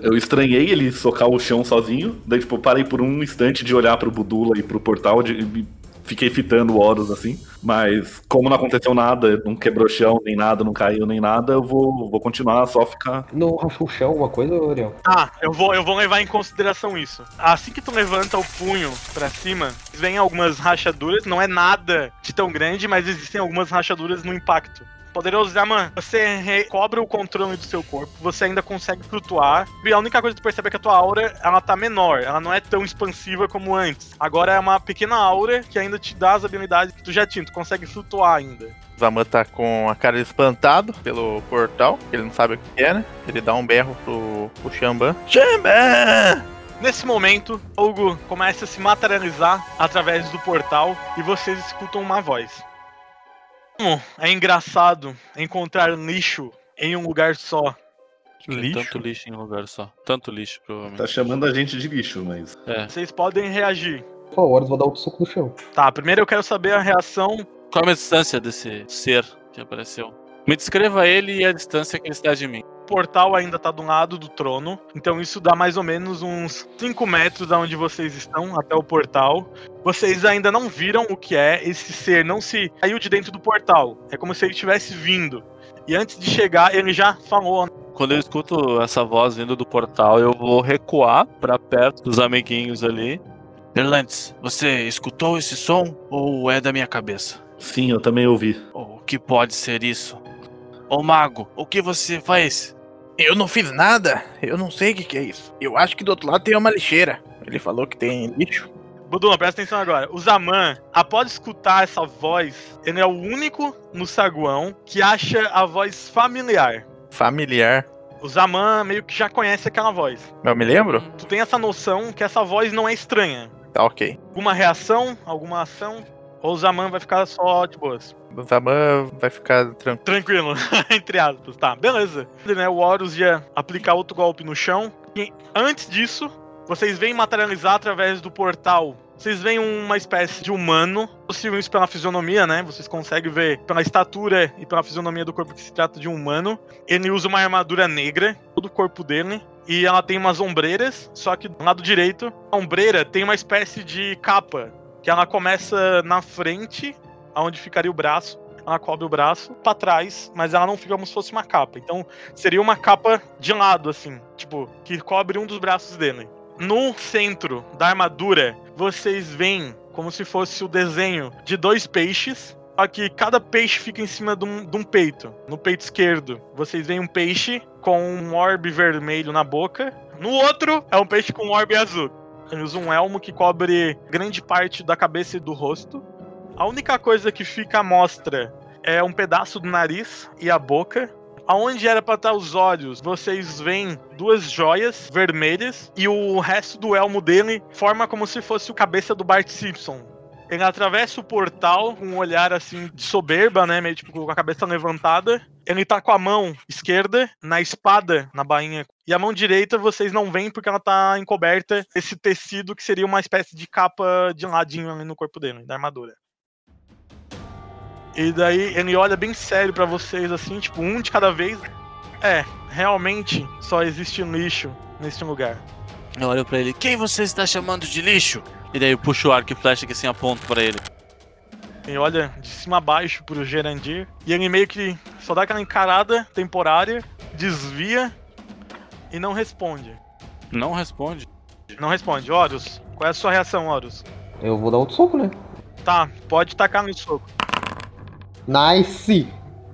Eu estranhei ele socar o chão sozinho. Daí, tipo, eu parei por um instante de olhar pro Budula e pro portal. De, e fiquei fitando o Horus assim. Mas, como não aconteceu nada, não quebrou chão, nem nada, não caiu, nem nada, eu vou, vou continuar só ficar. Não rachou o chão, alguma coisa, Oriel? Ah, eu vou, eu vou levar em consideração isso. Assim que tu levanta o punho pra cima, vem algumas rachaduras, não é nada de tão grande, mas existem algumas rachaduras no impacto. Poderoso Zaman, você recobra o controle do seu corpo, você ainda consegue flutuar, e a única coisa que tu percebe é que a tua aura, ela tá menor, ela não é tão expansiva como antes. Agora é uma pequena aura que ainda te dá as habilidades que tu já tinha, tu consegue flutuar ainda. Zaman tá com a cara espantado pelo portal, ele não sabe o que é, né? Ele dá um berro pro, pro Xamban. Xamban! Nesse momento, Hugo começa a se materializar através do portal e vocês escutam uma voz. Hum, é engraçado encontrar lixo em um lugar só. Lixo? Tanto lixo em um lugar só. Tanto lixo, provavelmente. Tá chamando a gente de lixo, mas. É. Vocês podem reagir. Pô, o Horus vai dar outro soco no chão. Tá, primeiro eu quero saber a reação. Qual é a distância desse ser que apareceu? Me descreva ele e a distância que ele está de mim. O portal ainda tá do lado do trono, então isso dá mais ou menos uns 5 metros da onde vocês estão até o portal. Vocês ainda não viram o que é, esse ser não se saiu de dentro do portal. É como se ele tivesse vindo. E antes de chegar, ele já falou Quando eu escuto essa voz vindo do portal, eu vou recuar pra perto dos amiguinhos ali. Erlantes, você escutou esse som ou é da minha cabeça? Sim, eu também ouvi. O que pode ser isso? Ô mago, o que você faz? Eu não fiz nada, eu não sei o que, que é isso. Eu acho que do outro lado tem uma lixeira. Ele falou que tem lixo. Budula, presta atenção agora. O Zaman, após escutar essa voz, ele é o único no saguão que acha a voz familiar. Familiar. O Zaman meio que já conhece aquela voz. Eu me lembro? Tu tem essa noção que essa voz não é estranha. Tá ok. Alguma reação, alguma ação, ou o Zaman vai ficar só de boas. Zaman vai ficar tranquilo. Tranquilo, entre aspas. Tá, beleza. Né, o Horus ia aplicar outro golpe no chão. E antes disso, vocês veem materializar através do portal. Vocês veem uma espécie de humano. Possível isso pela fisionomia, né? Vocês conseguem ver pela estatura e pela fisionomia do corpo que se trata de um humano. Ele usa uma armadura negra, todo o corpo dele. E ela tem umas ombreiras, só que do lado direito, a ombreira tem uma espécie de capa. Que ela começa na frente, aonde ficaria o braço. Ela cobre o braço pra trás, mas ela não fica como se fosse uma capa. Então seria uma capa de lado, assim, tipo, que cobre um dos braços dele. No centro da armadura, vocês veem como se fosse o desenho de dois peixes. Que cada peixe fica em cima de um, de um peito. No peito esquerdo, vocês veem um peixe com um orbe vermelho na boca. No outro, é um peixe com um orbe azul. Ele usa um elmo que cobre grande parte da cabeça e do rosto. A única coisa que fica à mostra é um pedaço do nariz e a boca. Aonde era pra estar os olhos, vocês veem duas joias vermelhas e o resto do elmo dele forma como se fosse o cabeça do Bart Simpson. Ele atravessa o portal com um olhar assim de soberba, né? Meio tipo com a cabeça levantada. Ele tá com a mão esquerda na espada na bainha. E a mão direita vocês não veem porque ela tá encoberta esse tecido que seria uma espécie de capa de ladinho ali no corpo dele, da armadura. E daí ele olha bem sério pra vocês, assim, tipo, um de cada vez. É, realmente só existe lixo neste lugar. Eu olho pra ele, quem você está chamando de lixo? E daí eu puxo o arco e flecha que assim aponto pra ele. Ele olha de cima a baixo pro Gerandir. E ele meio que só dá aquela encarada temporária, desvia e não responde. Não responde. Não responde. Horus, qual é a sua reação, Horus? Eu vou dar outro soco, né? Tá, pode tacar no soco. Nice!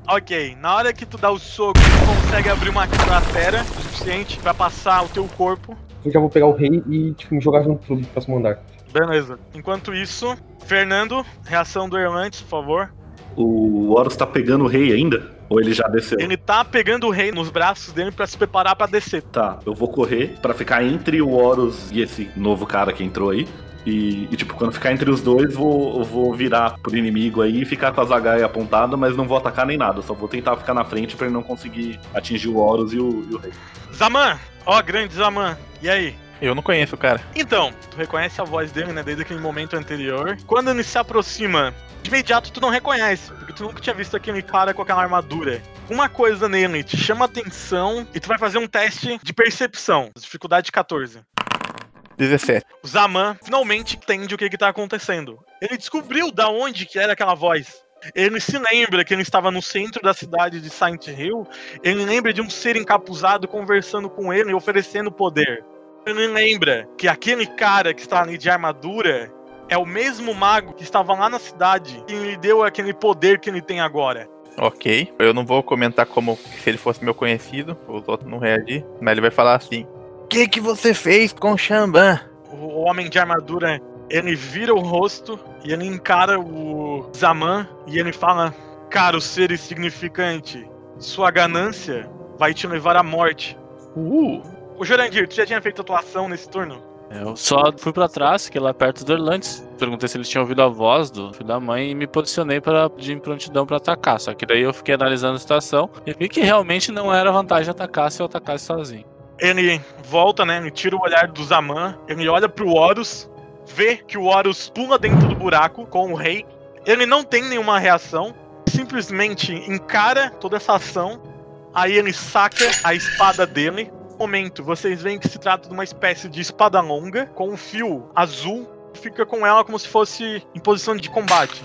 Ok, na hora que tu dá o soco, tu consegue abrir uma cratera o suficiente pra passar o teu corpo. Eu já vou pegar o rei e, tipo, me jogar junto pro próximo andar. Beleza. Enquanto isso, Fernando, reação do Erlantes, por favor. O Horus tá pegando o rei ainda? Ou ele já desceu? Ele tá pegando o rei nos braços dele pra se preparar pra descer. Tá, eu vou correr pra ficar entre o Horus e esse novo cara que entrou aí. E, e, tipo, quando ficar entre os dois, vou, eu vou virar pro inimigo aí e ficar com a zagaia apontada, mas não vou atacar nem nada. Só vou tentar ficar na frente pra ele não conseguir atingir o Horus e o, e o rei. Zaman! Ó, grande Zaman. E aí? Eu não conheço o cara. Então, tu reconhece a voz dele, né, desde aquele momento anterior. Quando ele se aproxima, de imediato tu não reconhece, porque tu nunca tinha visto aquele cara com aquela armadura. Uma coisa nele te chama atenção e tu vai fazer um teste de percepção, dificuldade 14. 17. O Zaman finalmente entende o que que tá acontecendo. Ele descobriu da onde que era aquela voz. Ele se lembra que ele estava no centro da cidade de Silent Hill. Ele lembra de um ser encapuzado conversando com ele e oferecendo poder. Ele lembra que aquele cara que está ali de armadura é o mesmo mago que estava lá na cidade e lhe deu aquele poder que ele tem agora. Ok. Eu não vou comentar como se ele fosse meu conhecido, os outros não reagir, mas ele vai falar assim: que, que você fez com o Xamban? O homem de armadura ele vira o rosto e ele encara o Zaman e ele fala: Caro ser insignificante, sua ganância vai te levar à morte. Uh! O Jorandir, tu já tinha feito atuação nesse turno? Eu só fui pra trás, que é lá perto do Erlantes. Perguntei se eles tinham ouvido a voz do filho da mãe e me posicionei para de prontidão pra atacar. Só que daí eu fiquei analisando a situação e vi que realmente não era vantagem atacar se eu atacasse sozinho. Ele volta, né? Ele tira o olhar do Zaman, ele olha pro Horus, vê que o Horus pula dentro do buraco com o rei. Ele não tem nenhuma reação, simplesmente encara toda essa ação. Aí ele saca a espada dele. Momento, vocês veem que se trata de uma espécie de espada longa com um fio azul. Fica com ela como se fosse em posição de combate.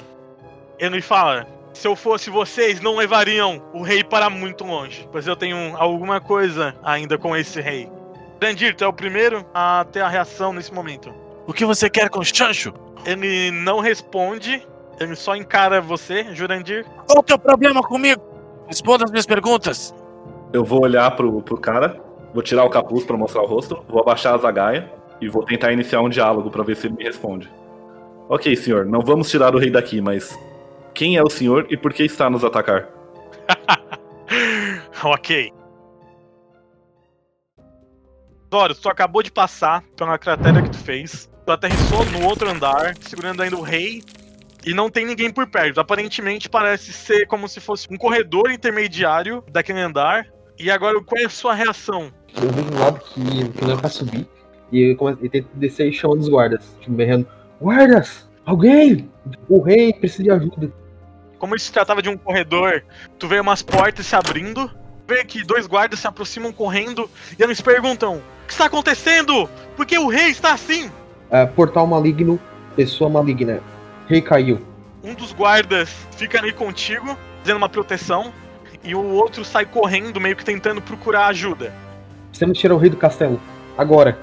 Ele fala: Se eu fosse vocês, não levariam o rei para muito longe, pois eu tenho alguma coisa ainda com esse rei. Brandir, tu é o primeiro a ter a reação nesse momento. O que você quer com o Chancho? Ele não responde, ele só encara você, Jurandir. Qual o teu problema comigo? Responda as minhas perguntas. Eu vou olhar pro, pro cara, vou tirar o capuz pra mostrar o rosto, vou abaixar a zagaia e vou tentar iniciar um diálogo pra ver se ele me responde. Ok, senhor, não vamos tirar o rei daqui, mas quem é o senhor e por que está a nos atacar? ok. Horus, tu acabou de passar pela cratera que tu fez. Tu aterrissou no outro andar, segurando ainda o rei. E não tem ninguém por perto. Aparentemente parece ser como se fosse um corredor intermediário daquele andar. E agora, qual é a sua reação? Eu vejo um lado que, que não é pra subir. E eu, e tento descer e chamo os guardas. Tipo, berrando: Guardas! Alguém! O rei precisa de ajuda. Como se tratava de um corredor, tu vê umas portas se abrindo, vê que dois guardas se aproximam correndo e eles perguntam: O que está acontecendo? Por que o rei está assim? Ah, portal maligno, pessoa maligna. Rei caiu. Um dos guardas fica ali contigo, fazendo uma proteção, e o outro sai correndo, meio que tentando procurar ajuda. Precisamos tirar o rei do castelo. Agora.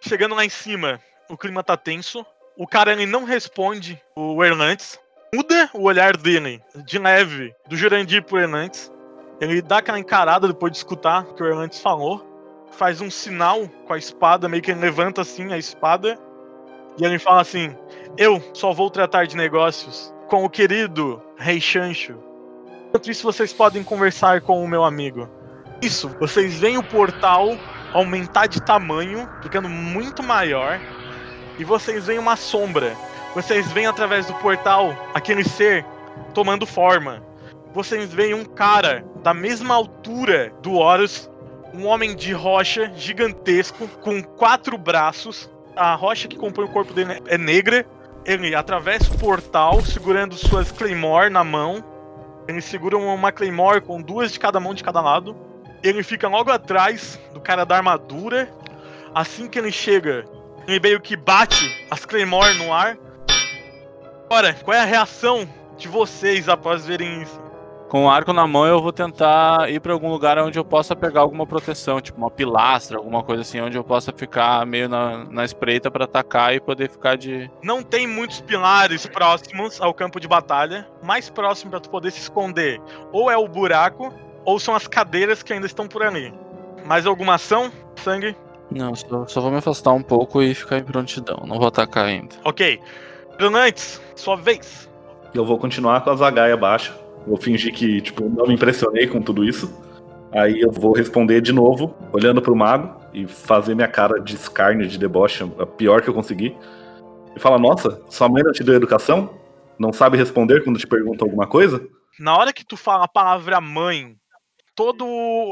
Chegando lá em cima, o clima tá tenso. O cara ele não responde o Erlantes. Muda o olhar dele, de leve, do Jurandir pro Erlantes. Ele dá aquela encarada depois de escutar o que o Erlantes falou. faz um sinal com a espada, meio que ele levanta assim a espada. E ele fala assim: Eu só vou tratar de negócios com o querido Rei Chancho. Enquanto isso, vocês podem conversar com o meu amigo. Isso, vocês veem o portal aumentar de tamanho, ficando muito maior. E vocês veem uma sombra. Vocês veem através do portal aquele ser tomando forma. Vocês veem um cara da mesma altura do Horus, um homem de rocha gigantesco, com quatro braços. A rocha que compõe o corpo dele é negra. Ele atravessa o portal, segurando suas Claymore na mão. Ele segura uma Claymore com duas de cada mão de cada lado. Ele fica logo atrás do cara da armadura. Assim que ele chega, ele meio que bate as Claymore no ar. Agora, qual é a reação de vocês após verem isso? Com o arco na mão, eu vou tentar ir pra algum lugar onde eu possa pegar alguma proteção, tipo uma pilastra, alguma coisa assim, onde eu possa ficar meio na, na espreita pra atacar e poder ficar de. Não tem muitos pilares próximos ao campo de batalha. Mais próximo pra tu poder se esconder, ou é o buraco, ou são as cadeiras que ainda estão por ali. Mais alguma ação? Sangue? Não, só, só vou me afastar um pouco e ficar em prontidão. Não vou atacar ainda. Ok. Brunantes, sua vez. Eu vou continuar com a zagaia baixa. Vou fingir que, tipo, não me impressionei com tudo isso. Aí eu vou responder de novo, olhando pro mago e fazer minha cara de escárnio, de deboche, a pior que eu consegui. E falar, nossa, sua mãe não te deu educação? Não sabe responder quando te perguntam alguma coisa? Na hora que tu fala a palavra mãe, toda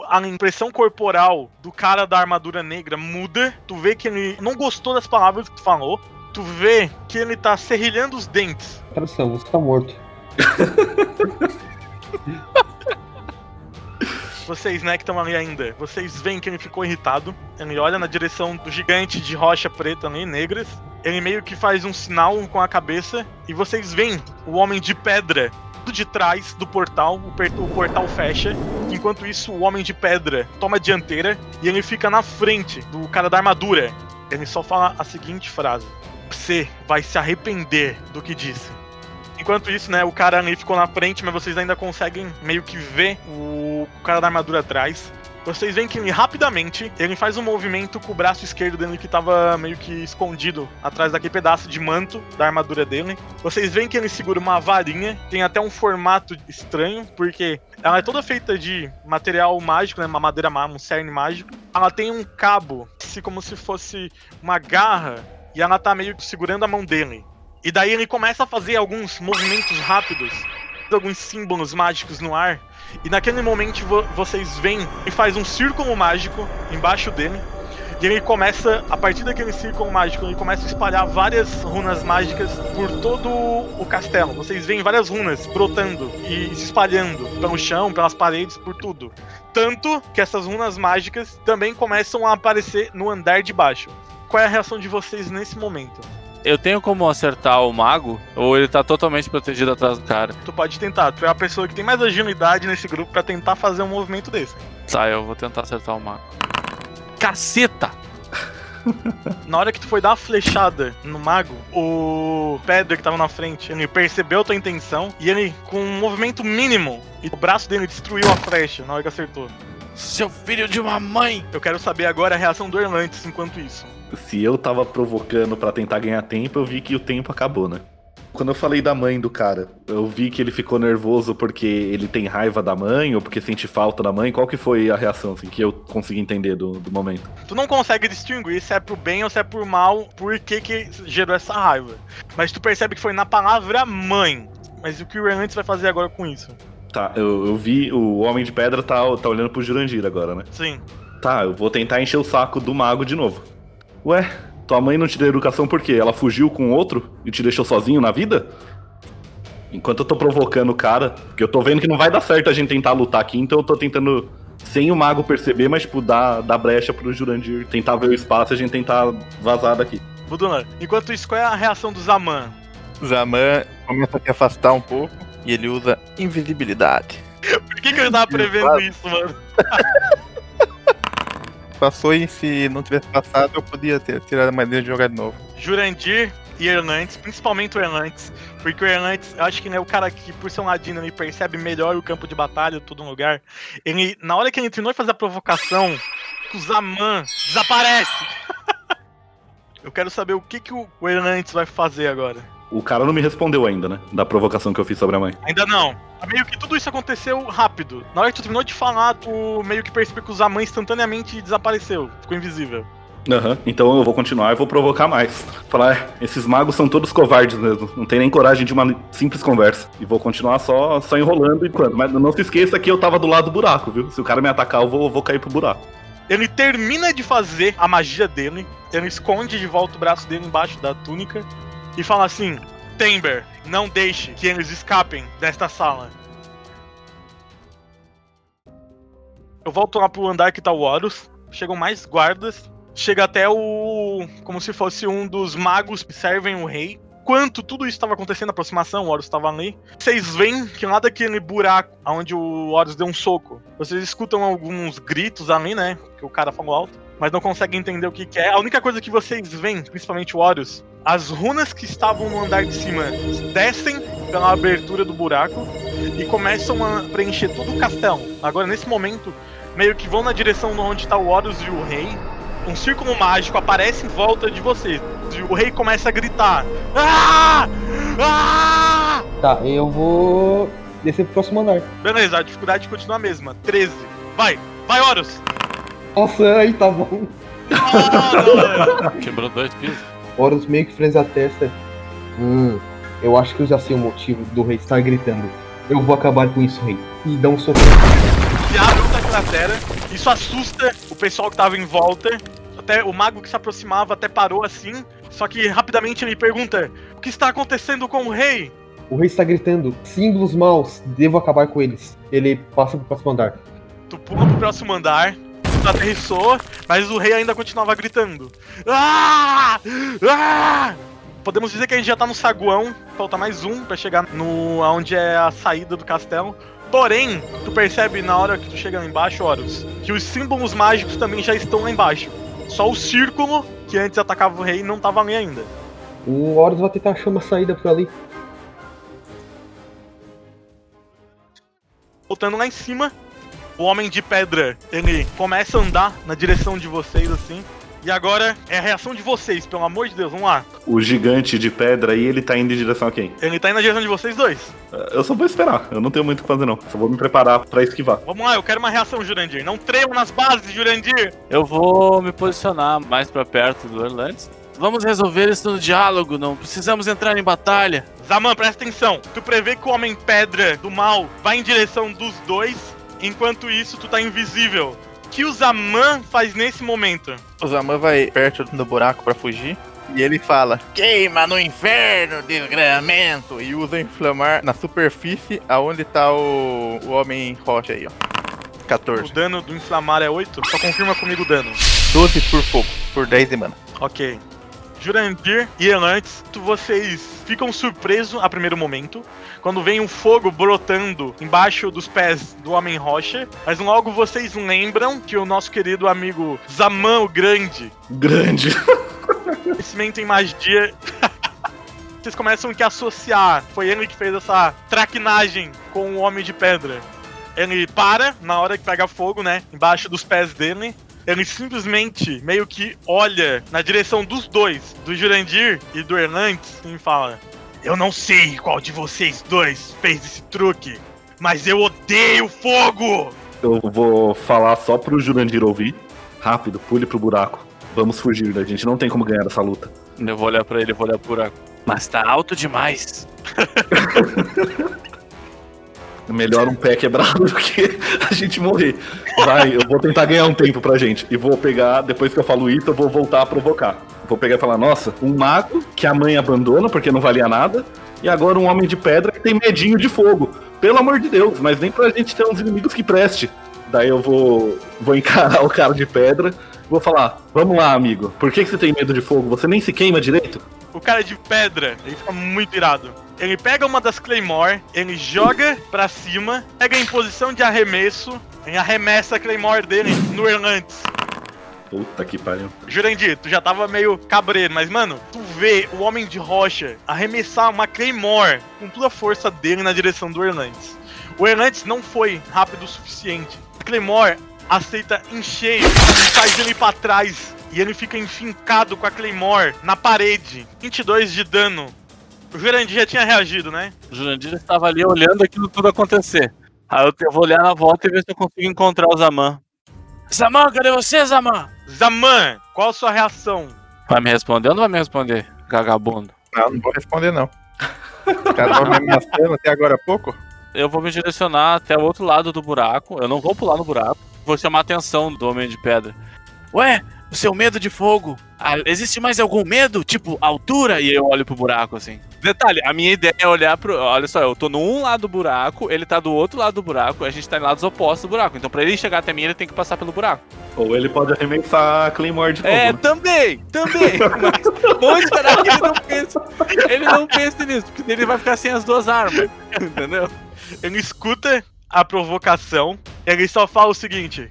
a impressão corporal do cara da armadura negra muda. Tu vê que ele não gostou das palavras que tu falou. Tu vê que ele tá serrilhando os dentes. Tradução, você tá morto. Vocês, né, que estão ali ainda, vocês veem que ele ficou irritado. Ele olha na direção do gigante de rocha preta ali, negras. Ele meio que faz um sinal com a cabeça. E vocês veem o homem de pedra de trás do portal, o portal fecha. Enquanto isso, o homem de pedra toma a dianteira e ele fica na frente do cara da armadura. Ele só fala a seguinte frase: Você vai se arrepender do que disse. Enquanto isso, né, o cara ali ficou na frente, mas vocês ainda conseguem meio que ver o cara da armadura atrás. Vocês veem que ele rapidamente ele faz um movimento com o braço esquerdo dele que tava meio que escondido atrás daquele pedaço de manto da armadura dele. Vocês veem que ele segura uma varinha, tem até um formato estranho, porque ela é toda feita de material mágico, né, uma madeira, um cerne mágico. Ela tem um cabo, se- como se fosse uma garra, e ela tá meio que segurando a mão dele. E daí ele começa a fazer alguns movimentos rápidos, alguns símbolos mágicos no ar. E naquele momento vo- vocês veem e faz um círculo mágico embaixo dele. E ele começa, a partir daquele círculo mágico, ele começa a espalhar várias runas mágicas por todo o castelo. Vocês veem várias runas brotando e se espalhando pelo chão, pelas paredes, por tudo. Tanto que essas runas mágicas também começam a aparecer no andar de baixo. Qual é a reação de vocês nesse momento? Eu tenho como acertar o mago? Ou ele tá totalmente protegido atrás do cara? Tu pode tentar, tu é a pessoa que tem mais agilidade nesse grupo pra tentar fazer um movimento desse. Tá, eu vou tentar acertar o mago. Caceta! Na hora que tu foi dar uma flechada no mago, o Pedro que tava na frente, ele percebeu tua intenção e ele, com um movimento mínimo, e o braço dele destruiu a flecha na hora que acertou. Seu filho de uma mãe! Eu quero saber agora a reação do Erlantes enquanto isso. Se eu tava provocando pra tentar ganhar tempo, eu vi que o tempo acabou, né? Quando eu falei da mãe do cara, eu vi que ele ficou nervoso porque ele tem raiva da mãe ou porque sente falta da mãe. Qual que foi a reação assim, que eu consegui entender do, do momento? Tu não consegue distinguir se é pro bem ou se é por mal, por que que gerou essa raiva. Mas tu percebe que foi na palavra mãe. Mas o que o Erlantes vai fazer agora com isso? Tá, eu, eu vi o Homem de Pedra tá, tá olhando pro Jurandir agora, né? Sim. Tá, eu vou tentar encher o saco do mago de novo. Ué, tua mãe não te deu educação por quê? Ela fugiu com outro e te deixou sozinho na vida? Enquanto eu tô provocando o cara, porque eu tô vendo que não vai dar certo a gente tentar lutar aqui, então eu tô tentando, sem o mago perceber, mas tipo, dar, dar brecha pro Jurandir, tentar ver o espaço e a gente tentar vazar daqui. Budulan, enquanto isso, qual é a reação do Zaman? Zaman começa a se afastar um pouco e ele usa invisibilidade. Por que, que ele tava prevendo isso, mano? Passou e se não tivesse passado, eu podia ter tirado a maneira de jogar de novo. Jurandir e Hernandes, principalmente o Hernandes, porque o Hernandes, acho que ele é o cara que, por ser um ladino, ele percebe melhor o campo de batalha, todo lugar. Ele, na hora que ele terminou de fazer a provocação, o Zaman desaparece. eu quero saber o que, que o Hernandes vai fazer agora. O cara não me respondeu ainda, né? Da provocação que eu fiz sobre a mãe. Ainda não. Meio que tudo isso aconteceu rápido. Na hora que tu terminou de falar, tu meio que percebeu que o Zaman instantaneamente desapareceu. Ficou invisível. Aham, então eu vou continuar e vou provocar mais. Falar, é, esses magos são todos covardes mesmo. Não tem nem coragem de uma simples conversa. E vou continuar só, só enrolando enquanto. Mas não se esqueça que eu tava do lado do buraco, viu? Se o cara me atacar, eu vou, eu vou cair pro buraco. Ele termina de fazer a magia dele, ele esconde de volta o braço dele embaixo da túnica e fala assim: Tember, não deixe que eles escapem desta sala. Eu volto lá pro andar que tá o Horus, chegam mais guardas, chega até o. como se fosse um dos magos que servem o rei. Enquanto tudo isso estava acontecendo, a aproximação, o Horus estava ali. Vocês veem que lá daquele buraco onde o Horus deu um soco, vocês escutam alguns gritos ali, né? Que o cara falou alto, mas não conseguem entender o que, que é. A única coisa que vocês veem, principalmente o Horus, as runas que estavam no andar de cima descem pela abertura do buraco e começam a preencher todo o castelo. Agora, nesse momento, meio que vão na direção de onde está o Horus e o rei. Um círculo mágico aparece em volta de vocês. E o rei começa a gritar: Ah! Ah! Tá, eu vou descer pro próximo andar. Beleza, a dificuldade continua a mesma. 13. Vai, vai, Horus! Nossa, aí tá bom. Ah, Quebrou dois pisos. Horus meio que freza a testa. Hum, eu acho que eu já sei o motivo do rei estar gritando. Eu vou acabar com isso, rei. E dá um soco. Se abre outra cratera. Isso assusta o pessoal que tava em volta. Até o mago que se aproximava até parou assim. Só que rapidamente ele pergunta: O que está acontecendo com o rei? O rei está gritando: símbolos maus, devo acabar com eles. Ele passa pro próximo andar. Tu pula pro próximo andar. Aterrissou, mas o rei ainda continuava gritando. Ah! Ah! Podemos dizer que a gente já tá no saguão. Falta mais um pra chegar no aonde é a saída do castelo. Porém, tu percebe na hora que tu chega lá embaixo, Horus, que os símbolos mágicos também já estão lá embaixo. Só o círculo que antes atacava o rei não tava ali ainda. O Horus vai tentar achar uma saída por ali. Voltando lá em cima, o homem de pedra, ele começa a andar na direção de vocês assim. E agora é a reação de vocês, pelo amor de Deus, vamos lá. O gigante de pedra aí, ele tá indo em direção a quem? Ele tá indo na direção de vocês dois. Eu só vou esperar, eu não tenho muito o que fazer não. Só vou me preparar pra esquivar. Vamos lá, eu quero uma reação, Jurandir. Não tremam nas bases, Jurandir. Eu vou me posicionar mais pra perto do Orlandes. Vamos resolver isso no diálogo, não precisamos entrar em batalha. Zaman, presta atenção. Tu prevê que o Homem Pedra do Mal vai em direção dos dois, enquanto isso tu tá invisível. O que o Zaman faz nesse momento? O Zaman vai perto do buraco pra fugir. E ele fala: Queima no inferno, desgramento! E usa inflamar na superfície aonde tá o, o homem rocha aí, ó. O 14. dano do inflamar é 8? Só confirma comigo o dano. 12 por fogo, por 10 de mana. Ok. Jurandir e Elantes, tu- vocês ficam surpresos a primeiro momento, quando vem um fogo brotando embaixo dos pés do Homem Rocha, mas logo vocês lembram que o nosso querido amigo Zaman o Grande, Grande. conhecimento em magia, vocês começam a associar, foi ele que fez essa traquinagem com o Homem de Pedra. Ele para na hora que pega fogo, né, embaixo dos pés dele, ele simplesmente meio que olha na direção dos dois, do Jurandir e do Hernandes, e fala: Eu não sei qual de vocês dois fez esse truque, mas eu odeio fogo! Eu vou falar só pro Jurandir ouvir. Rápido, pule pro buraco. Vamos fugir, a gente não tem como ganhar essa luta. Eu vou olhar pra ele, eu vou olhar pro buraco. Mas tá alto demais. Melhor um pé quebrado do que a gente morrer. Vai, eu vou tentar ganhar um tempo pra gente. E vou pegar, depois que eu falo isso, eu vou voltar a provocar. Vou pegar e falar, nossa, um mago que a mãe abandona porque não valia nada. E agora um homem de pedra que tem medinho de fogo. Pelo amor de Deus, mas nem pra gente ter uns inimigos que preste. Daí eu vou, vou encarar o cara de pedra. Vou falar, vamos lá, amigo. Por que, que você tem medo de fogo? Você nem se queima direito? O cara de pedra, ele fica muito irado. Ele pega uma das Claymore, ele joga pra cima, pega em posição de arremesso, ele arremessa a Claymore dele no Hernandes. Puta que pariu. Jurandir, tu já tava meio cabreiro, mas mano, tu vê o Homem de Rocha arremessar uma Claymore com toda a força dele na direção do Erlantes. O Erlantes não foi rápido o suficiente. A Claymore aceita em cheio e faz ele pra trás. E ele fica enfincado com a Claymore na parede. 22 de dano. O Jurandir já tinha reagido, né? O Jurandir estava ali olhando aquilo tudo acontecer. Aí eu vou olhar na volta e ver se eu consigo encontrar o Zaman. Zaman, cadê você, Zaman? Zaman, qual a sua reação? Vai me responder ou não vai me responder, vagabundo? Não, não vou responder não. O cara tava me ameaçando até agora há pouco. Eu vou me direcionar até o outro lado do buraco. Eu não vou pular no buraco. Vou chamar a atenção do Homem de Pedra. Ué, o seu medo de fogo. Ah, existe mais algum medo? Tipo, altura? E eu olho pro buraco assim. Detalhe, a minha ideia é olhar pro. Olha só, eu tô num lado do buraco, ele tá do outro lado do buraco, a gente tá em lados opostos do buraco. Então, pra ele chegar até mim, ele tem que passar pelo buraco. Ou ele pode arremessar a Claymore de novo. É, né? também, também. Mas vamos esperar que ele não pense. Ele não pense nisso, porque ele vai ficar sem as duas armas. Entendeu? Ele escuta a provocação, ele só fala o seguinte: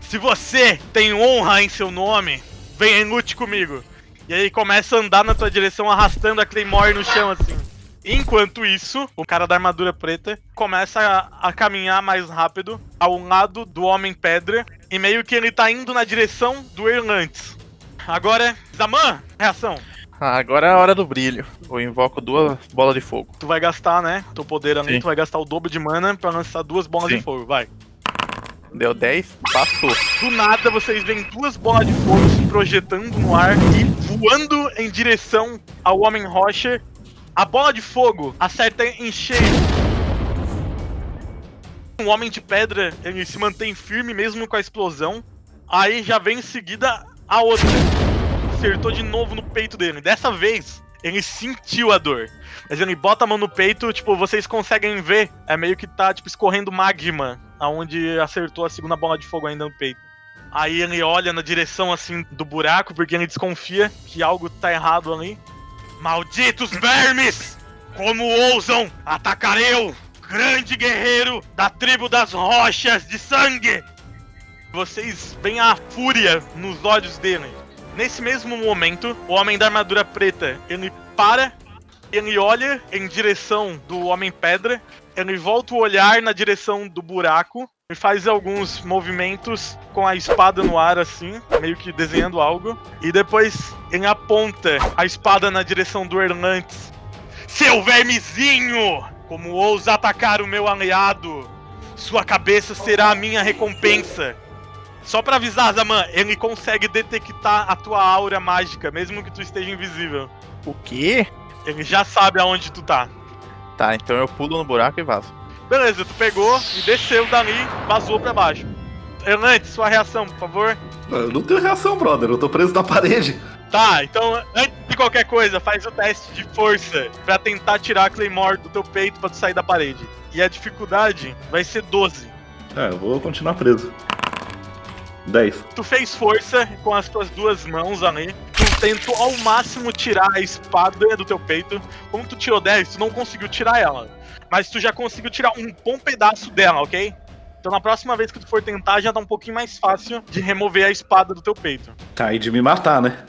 Se você tem honra em seu nome, venha e lute comigo. E aí começa a andar na tua direção, arrastando a Claymore no chão assim. Enquanto isso, o cara da armadura preta começa a, a caminhar mais rápido ao lado do Homem Pedra. E meio que ele tá indo na direção do Erlantes. Agora, Zaman, reação. Ah, agora é a hora do brilho. Eu invoco duas bolas de fogo. Tu vai gastar, né? Teu poder ali, Sim. tu vai gastar o dobro de mana pra lançar duas bolas Sim. de fogo, vai. Deu 10, passou. Do nada vocês veem duas bolas de fogo se projetando no ar e voando em direção ao Homem Rocha. A bola de fogo acerta em cheio. O Homem de Pedra ele se mantém firme mesmo com a explosão. Aí já vem em seguida a outra. Acertou de novo no peito dele. Dessa vez ele sentiu a dor. Mas ele bota a mão no peito, tipo, vocês conseguem ver. É meio que tá, tipo, escorrendo magma. Aonde acertou a segunda bola de fogo ainda no peito. Aí ele olha na direção, assim, do buraco, porque ele desconfia que algo tá errado ali. Malditos vermes! Como ousam atacar eu, grande guerreiro da tribo das rochas de sangue! Vocês veem a fúria nos olhos dele. Nesse mesmo momento, o homem da armadura preta, ele para, ele olha em direção do homem pedra, ele volta o olhar na direção do buraco e faz alguns movimentos com a espada no ar assim, meio que desenhando algo, e depois ele aponta a espada na direção do Erlantes. Seu vermezinho! Como ousa atacar o meu aliado? Sua cabeça será a minha recompensa. Só pra avisar, Zaman, ele consegue detectar a tua aura mágica, mesmo que tu esteja invisível. O quê? Ele já sabe aonde tu tá. Tá, então eu pulo no buraco e vazo. Beleza, tu pegou e desceu dali, vazou pra baixo. Erlante, sua reação, por favor. Eu não tenho reação, brother. Eu tô preso na parede. Tá, então antes de qualquer coisa, faz o teste de força pra tentar tirar a Claymore do teu peito pra tu sair da parede. E a dificuldade vai ser 12. É, eu vou continuar preso. 10. Tu fez força com as tuas duas mãos ali. Tu tentou ao máximo tirar a espada do teu peito. Como tu tirou 10, tu não conseguiu tirar ela. Mas tu já conseguiu tirar um bom pedaço dela, ok? Então na próxima vez que tu for tentar, já tá um pouquinho mais fácil de remover a espada do teu peito. Tá aí de me matar, né?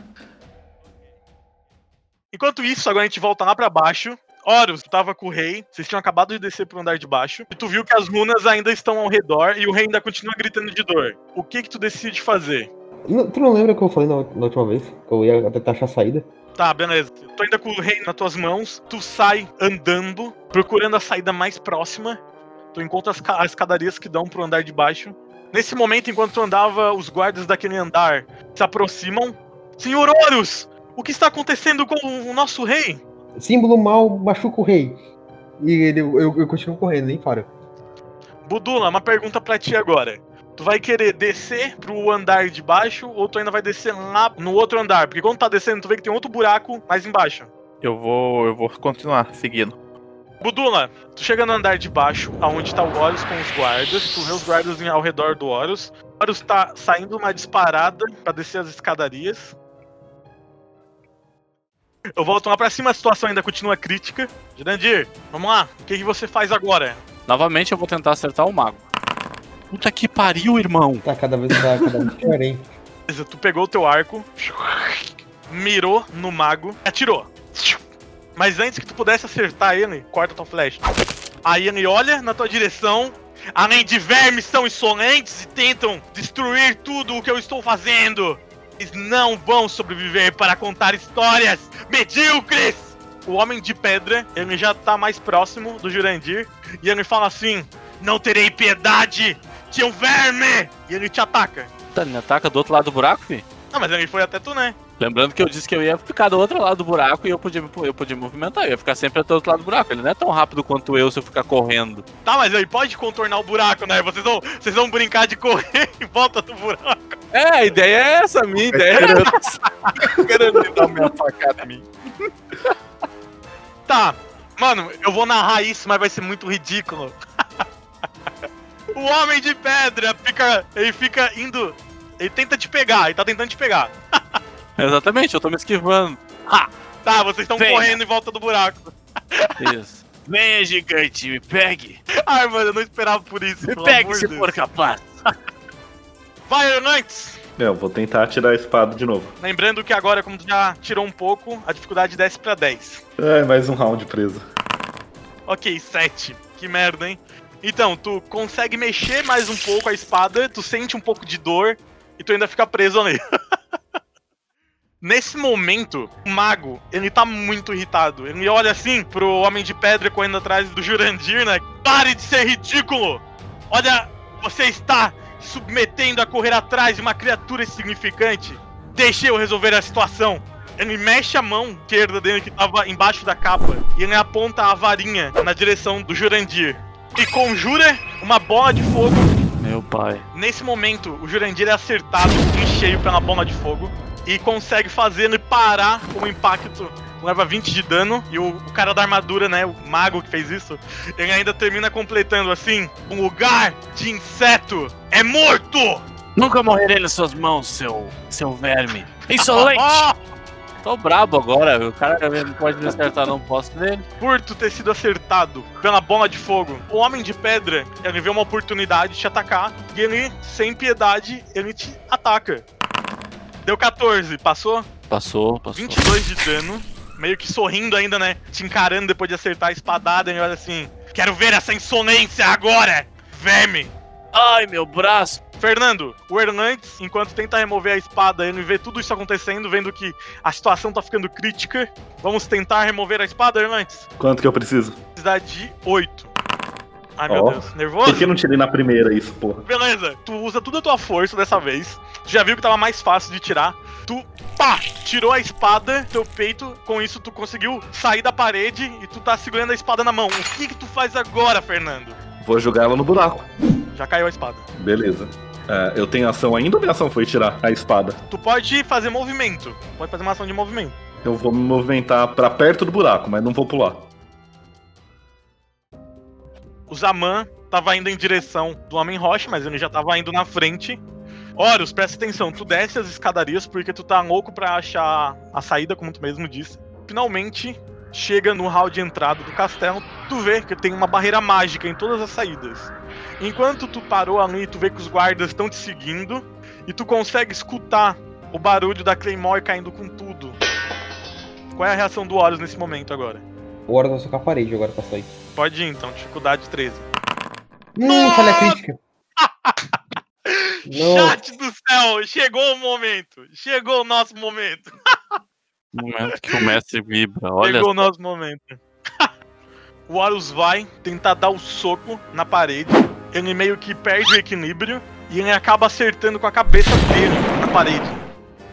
Enquanto isso, agora a gente volta lá pra baixo. Horus, tu tava com o rei, vocês tinham acabado de descer pro andar de baixo, e tu viu que as runas ainda estão ao redor e o rei ainda continua gritando de dor. O que que tu decide fazer? Não- tu não lembra que eu falei na, na última vez? Que eu ia tentar achar a saída? Tá, beleza. Tu ainda com o rei nas tuas mãos, tu sai andando, procurando a saída mais próxima. Tu encontra as, as escadarias que dão pro andar de baixo. Nesse momento, enquanto tu andava, os guardas daquele andar se aproximam. Senhor Horus! O que está acontecendo com o nosso rei? Símbolo mal machuca o rei. E ele, eu, eu continuo correndo, nem para. Budula, uma pergunta pra ti agora. Tu vai querer descer pro andar de baixo ou tu ainda vai descer lá no outro andar? Porque quando tá descendo, tu vê que tem outro buraco mais embaixo. Eu vou. eu vou continuar seguindo. Budula, tu chega no andar de baixo, aonde tá o Horus com os guardas, tu vê os guardas em- ao redor do Horus. O Horus tá saindo uma disparada pra descer as escadarias. Eu volto lá pra cima, a situação ainda continua crítica. Jurandir, vamos lá, o que, que você faz agora? Novamente eu vou tentar acertar o mago. Puta que pariu, irmão. Tá cada vez, tá cada vez pior, hein? Beleza, tu pegou o teu arco, mirou no mago, atirou. Mas antes que tu pudesse acertar ele, corta tua flecha. Aí ele olha na tua direção. Além de vermes são insolentes e tentam destruir tudo o que eu estou fazendo. Eles não vão sobreviver para contar histórias medíocres! O homem de pedra, ele já tá mais próximo do Jurandir. E ele fala assim: Não terei piedade de um verme! E ele te ataca. Tá, ele ataca do outro lado do buraco, fi? Não, mas ele foi até tu, né? Lembrando que eu disse que eu ia ficar do outro lado do buraco e eu podia, eu podia movimentar. Eu ia ficar sempre até o outro lado do buraco. Ele não é tão rápido quanto eu se eu ficar correndo. Tá, mas ele pode contornar o buraco, né? Vocês vão, vocês vão brincar de correr em volta do buraco. É, a ideia é essa, a minha ideia era essa. Querendo me dar uma facada em mim. Tá, mano, eu vou narrar isso, mas vai ser muito ridículo. o homem de pedra fica. Ele fica indo. Ele tenta te pegar, ele tá tentando te pegar. Exatamente, eu tô me esquivando. Tá, vocês estão correndo em volta do buraco. Isso. Venha, gigante, me pegue. Ai, mano, eu não esperava por isso. Me pelo pegue amor se de Deus. for capaz. Vai, Hernandes! É, eu vou tentar tirar a espada de novo. Lembrando que agora, como tu já tirou um pouco, a dificuldade desce pra 10. É, mais um round preso. Ok, 7. Que merda, hein? Então, tu consegue mexer mais um pouco a espada, tu sente um pouco de dor e tu ainda fica preso nele. Nesse momento, o mago, ele tá muito irritado. Ele olha assim pro homem de pedra correndo atrás do Jurandir, né? Pare de ser ridículo! Olha, você está submetendo a correr atrás de uma criatura insignificante. Deixe eu resolver a situação. Ele mexe a mão esquerda dele que tava embaixo da capa e ele aponta a varinha na direção do Jurandir. E conjura uma bola de fogo. Meu pai. Nesse momento, o Jurandir é acertado em cheio pela bola de fogo e consegue fazer ele parar com o impacto. Leva 20 de dano e o, o cara da armadura, né, o mago que fez isso, ele ainda termina completando assim: um lugar de inseto é morto! Nunca morrerei nas suas mãos, seu, seu verme. Insolente! Tô brabo agora, o cara não pode me acertar, não posso nele. por tu ter sido acertado pela bola de fogo, o homem de pedra, ele vê uma oportunidade de te atacar e ele, sem piedade, ele te ataca. Deu 14, passou? Passou, passou. 22 de dano, meio que sorrindo ainda, né? Te encarando depois de acertar a espadada e olha assim: Quero ver essa insolência agora, verme! Ai, meu braço. Fernando, o Hernandes, enquanto tenta remover a espada, ele vê tudo isso acontecendo, vendo que a situação tá ficando crítica. Vamos tentar remover a espada, Hernandes? Quanto que eu preciso? Precisa de 8. Ai, meu Ó. Deus. Nervoso? Por que eu não tirei na primeira isso, porra? Beleza, tu usa toda a tua força dessa vez. Tu já viu que tava mais fácil de tirar. Tu, pá, tirou a espada, teu peito. Com isso, tu conseguiu sair da parede e tu tá segurando a espada na mão. O que que tu faz agora, Fernando? Vou jogar ela no buraco. Já caiu a espada. Beleza. É, eu tenho ação ainda ou minha ação foi tirar a espada? Tu pode fazer movimento. Pode fazer uma ação de movimento. Eu vou me movimentar pra perto do buraco, mas não vou pular. O Zaman tava indo em direção do Homem Rocha, mas ele já tava indo na frente. Horus, presta atenção, tu desce as escadarias porque tu tá louco pra achar a saída, como tu mesmo disse. Finalmente, chega no hall de entrada do castelo, tu vê que tem uma barreira mágica em todas as saídas. Enquanto tu parou ali, tu vê que os guardas estão te seguindo e tu consegue escutar o barulho da Claymore caindo com tudo. Qual é a reação do Horus nesse momento agora? O Horus vai socar a parede agora pra sair. Pode ir então, dificuldade 13. Hum, falha crítica. Chat do céu, chegou o momento. Chegou o nosso momento. Momento que o mestre vibra. Olha chegou o nosso momento. O Horus vai tentar dar o soco na parede. Ele meio que perde o equilíbrio e ele acaba acertando com a cabeça dele na parede.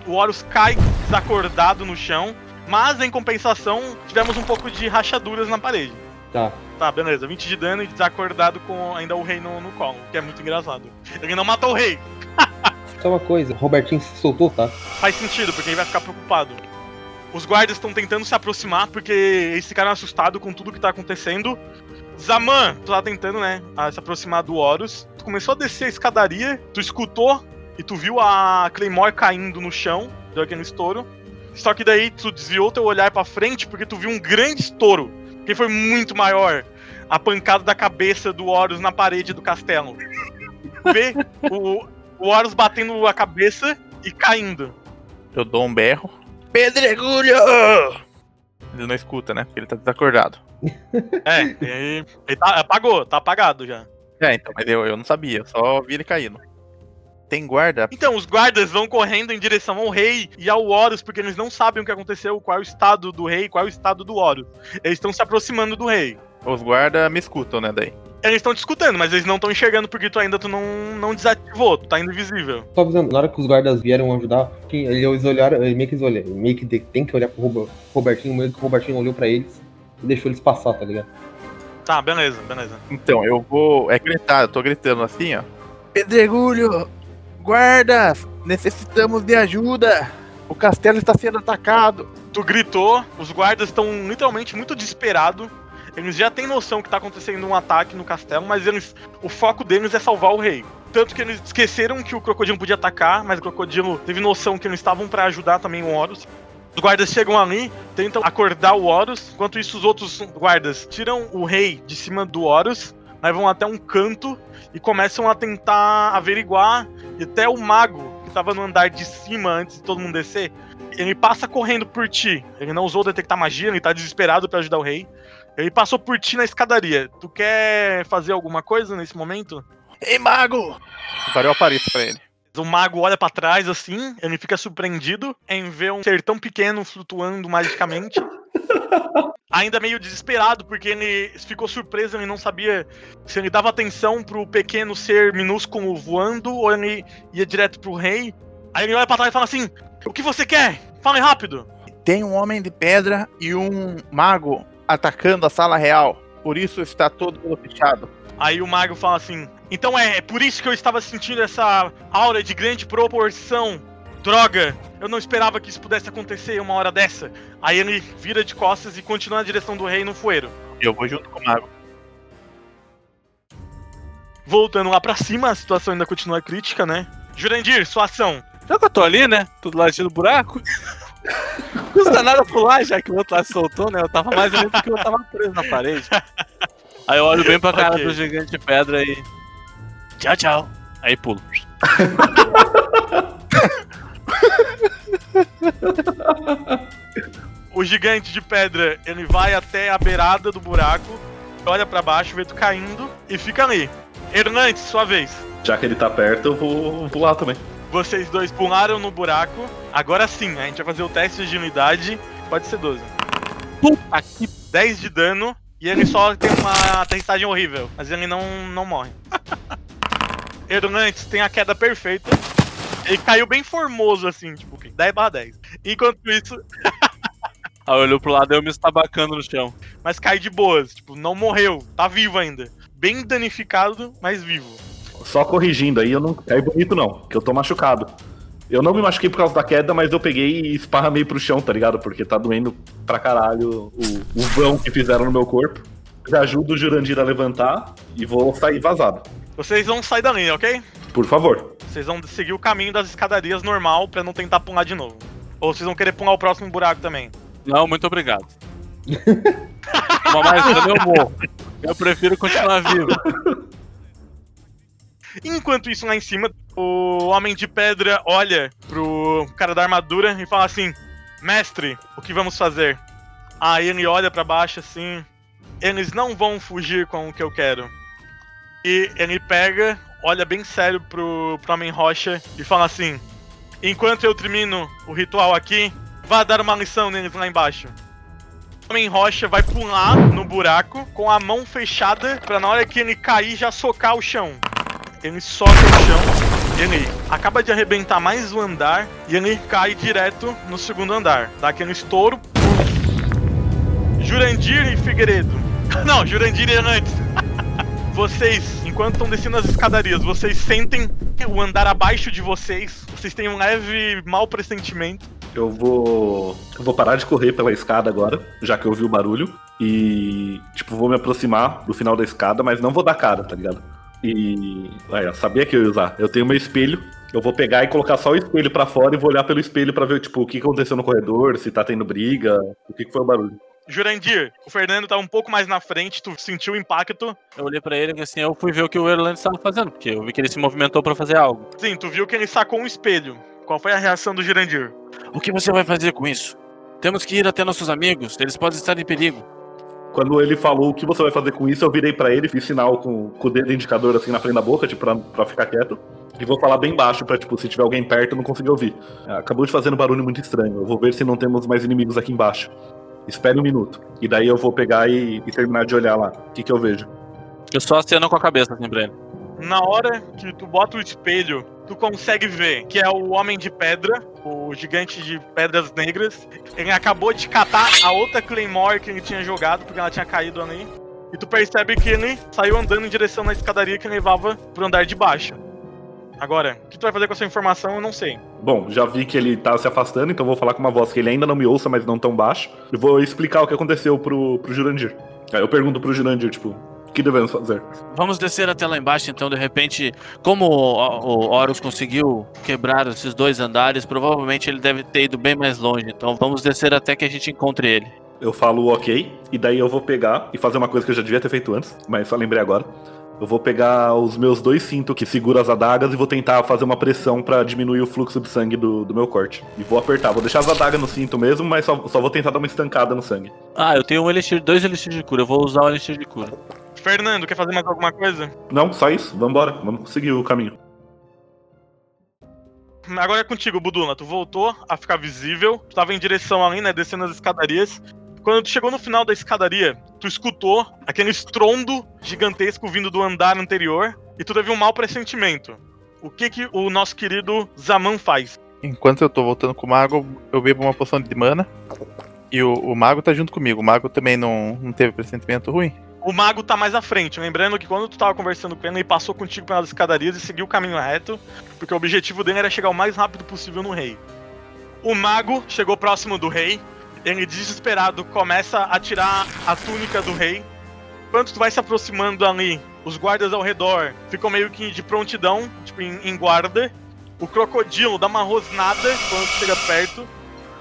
O Horus cai desacordado no chão, mas em compensação tivemos um pouco de rachaduras na parede. Tá. Tá, beleza. 20 de dano e desacordado com ainda o rei no, no colo, que é muito engraçado. Ele não matou o rei. Só uma coisa, Robertinho se soltou, tá? Faz sentido, porque ele vai ficar preocupado. Os guardas estão tentando se aproximar porque eles ficaram assustados com tudo que tá acontecendo. Zaman, tu tá tentando, né, se aproximar do Horus. Tu começou a descer a escadaria, tu escutou e tu viu a Claymore caindo no chão, deu aquele estouro. Só que daí tu desviou teu olhar pra frente porque tu viu um grande estouro, que foi muito maior. A pancada da cabeça do Horus na parede do castelo. Vê o, o Horus batendo a cabeça e caindo. Eu dou um berro. Pedregulho! Ele não escuta, né? Porque ele tá desacordado. É, ele, ele tá, apagou, tá apagado já. É, então, mas eu, eu não sabia, eu só vi ele caindo. Tem guarda? Então, os guardas vão correndo em direção ao rei e ao Horus, porque eles não sabem o que aconteceu, qual é o estado do rei, qual é o estado do Horus. Eles estão se aproximando do rei. Os guarda me escutam, né, daí? Eles estão discutindo, mas eles não estão enxergando porque tu ainda tu não, não desativou, tu tá invisível. Só avisando, na hora que os guardas vieram ajudar, que eles olharam, eles meio que eles olharam, meio que tem que olhar pro Robertinho, meio que o Robertinho olhou pra eles e deixou eles passar, tá ligado? Tá, beleza, beleza. Então, eu vou. É gritar, eu tô gritando assim, ó. Pedregulho! Guardas! Necessitamos de ajuda! O castelo está sendo atacado! Tu gritou, os guardas estão literalmente muito desesperados. Eles já têm noção que tá acontecendo um ataque no castelo, mas eles, o foco deles é salvar o rei. Tanto que eles esqueceram que o crocodilo podia atacar, mas o crocodilo teve noção que eles estavam pra ajudar também o Horus. Os guardas chegam ali, tentam acordar o Horus, enquanto isso os outros guardas tiram o rei de cima do Horus, levam até um canto e começam a tentar averiguar e até o mago que tava no andar de cima antes de todo mundo descer, ele passa correndo por ti. Ele não usou detectar magia, ele tá desesperado pra ajudar o rei. Ele passou por ti na escadaria. Tu quer fazer alguma coisa nesse momento? Ei, mago! Agora eu apareço pra ele. O mago olha pra trás assim, ele fica surpreendido em ver um ser tão pequeno flutuando magicamente. Ainda meio desesperado, porque ele ficou surpreso, ele não sabia se ele dava atenção pro pequeno ser minúsculo voando ou ele ia direto pro rei. Aí ele olha pra trás e fala assim: O que você quer? Fale rápido! Tem um homem de pedra e um mago atacando a sala real. Por isso está todo mundo fechado. Aí o mago fala assim: Então é, é por isso que eu estava sentindo essa aura de grande proporção. Droga, eu não esperava que isso pudesse acontecer uma hora dessa. Aí ele vira de costas e continua na direção do rei no fueiro. Eu vou junto com o mago. Voltando lá pra cima, a situação ainda continua crítica, né? Jurandir, sua ação. Já que eu tô ali, né? Tudo ladinho do buraco. Não custa nada pular, já que o outro lá soltou, né? Eu tava mais ali porque eu tava preso na parede. Aí eu olho bem pra cara Ok. do gigante de pedra e. Tchau, tchau. Aí pulo. O gigante de pedra, ele vai até a beirada do buraco, olha pra baixo, vê tu caindo e fica ali. Hernandes, sua vez. Já que ele tá perto, eu vou pular também. Vocês dois pularam no buraco. Agora sim, a gente vai fazer o teste de agilidade. Pode ser 12. Puta que 10 de dano e ele só tem uma aterrissagem horrível, mas ele não, não morre. Hernandes tem a queda perfeita. Ele caiu bem formoso assim, tipo, 10 barra 10. Enquanto isso, Aí olhou pro lado e eu me estabacando no chão. mas cai de boas, tipo, não morreu, tá vivo ainda. Bem danificado, mas vivo. Só corrigindo aí, eu não caí bonito não, que eu tô machucado. Eu não me machuquei por causa da queda, mas eu peguei e esparramei pro chão, tá ligado? Porque tá doendo pra caralho o, o vão que fizeram no meu corpo. Já ajudo o Jurandir a levantar e vou sair vazado. Vocês vão sair da linha, ok? Por favor. Vocês vão seguir o caminho das escadarias normal pra não tentar pular de novo. Ou vocês vão querer pular o próximo buraco também. Não, muito obrigado. Uma mais eu morro. Eu prefiro continuar vivo. Enquanto isso, lá em cima, o Homem de Pedra olha pro cara da armadura e fala assim: Mestre, o que vamos fazer? Aí ele olha pra baixo assim: Eles não vão fugir com o que eu quero. E ele pega, olha bem sério pro, pro Homem Rocha e fala assim: Enquanto eu termino o ritual aqui, vá dar uma lição neles lá embaixo. O Homem Rocha vai pular no buraco com a mão fechada pra na hora que ele cair já socar o chão ele soca o chão, ele acaba de arrebentar mais um andar e ele cai direto no segundo andar. Dá aquele estouro. Jurandir e Figueiredo. Não, Jurandir e Hernandes. Vocês, enquanto estão descendo as escadarias, vocês sentem o andar abaixo de vocês. Vocês têm um leve mau pressentimento. Eu vou. Eu vou parar de correr pela escada agora, já que eu ouvi o barulho. E, tipo, vou me aproximar do final da escada, mas não vou dar cara, tá ligado? E. Aí, eu sabia que eu ia usar. Eu tenho meu espelho. Eu vou pegar e colocar só o espelho pra fora e vou olhar pelo espelho pra ver, tipo, o que aconteceu no corredor, se tá tendo briga, o que que foi o barulho. Jurandir, o Fernando tá um pouco mais na frente, tu sentiu o impacto. Eu olhei pra ele e assim, eu fui ver o que o Erland estava fazendo, porque eu vi que ele se movimentou pra fazer algo. Sim, tu viu que ele sacou um espelho. Qual foi a reação do Jurandir? O que você vai fazer com isso? Temos que ir até nossos amigos, eles podem estar em perigo. Quando ele falou o que você vai fazer com isso, eu virei pra ele, fiz sinal com, com o dedo indicador assim na frente da boca, tipo, pra, pra ficar quieto. E vou falar bem baixo pra, tipo, se tiver alguém perto, eu não conseguir ouvir. Acabou de fazer um barulho muito estranho. Eu vou ver se não temos mais inimigos aqui embaixo. Espere um minuto. E daí eu vou pegar e, e terminar de olhar lá. O que, que eu vejo? Eu só aceno com a cabeça assim pra ele. Na hora que tu bota o espelho, tu consegue ver que é o Homem de Pedra, o gigante de pedras negras. Ele acabou de catar a outra Claymore que ele tinha jogado, porque ela tinha caído ali. E tu percebe que ele saiu andando em direção na escadaria que levava pro andar de baixo. Agora, o que tu vai fazer com essa informação, eu não sei. Bom, já vi que ele tá se afastando, então vou falar com uma voz que ele ainda não me ouça, mas não tão baixo. E vou explicar o que aconteceu pro, pro Jurandir. Aí eu pergunto pro Jurandir, tipo, que devemos fazer? Vamos descer até lá embaixo, então, de repente, como o, o Horus conseguiu quebrar esses dois andares, provavelmente ele deve ter ido bem mais longe. Então vamos descer até que a gente encontre ele. Eu falo ok, e daí eu vou pegar e fazer uma coisa que eu já devia ter feito antes, mas só lembrei agora. Eu vou pegar os meus dois cintos que seguram as adagas e vou tentar fazer uma pressão pra diminuir o fluxo de sangue do, do meu corte. E vou apertar, vou deixar as adagas no cinto mesmo, mas só, só vou tentar dar uma estancada no sangue. Ah, eu tenho um elixir, dois elixir de cura. Eu vou usar o elixir de cura. Fernando, quer fazer mais alguma coisa? Não, só isso, vambora, vamos seguir o caminho. Agora é contigo, Budula. Tu voltou a ficar visível. Tu tava em direção ali, né? Descendo as escadarias. Quando tu chegou no final da escadaria, tu escutou aquele estrondo gigantesco vindo do andar anterior e tu teve um mau pressentimento. O que que o nosso querido Zaman faz? Enquanto eu tô voltando com o mago, eu bebo uma poção de mana. E o, o mago tá junto comigo. O mago também não, não teve pressentimento ruim. O mago tá mais à frente, lembrando que quando tu tava conversando com ele, ele passou contigo pelas escadarias e seguiu o caminho reto, porque o objetivo dele era chegar o mais rápido possível no rei. O mago chegou próximo do rei, ele desesperado começa a tirar a túnica do rei. Quando tu vai se aproximando ali, os guardas ao redor ficam meio que de prontidão, tipo em, em guarda. O crocodilo dá uma rosnada quando chega perto.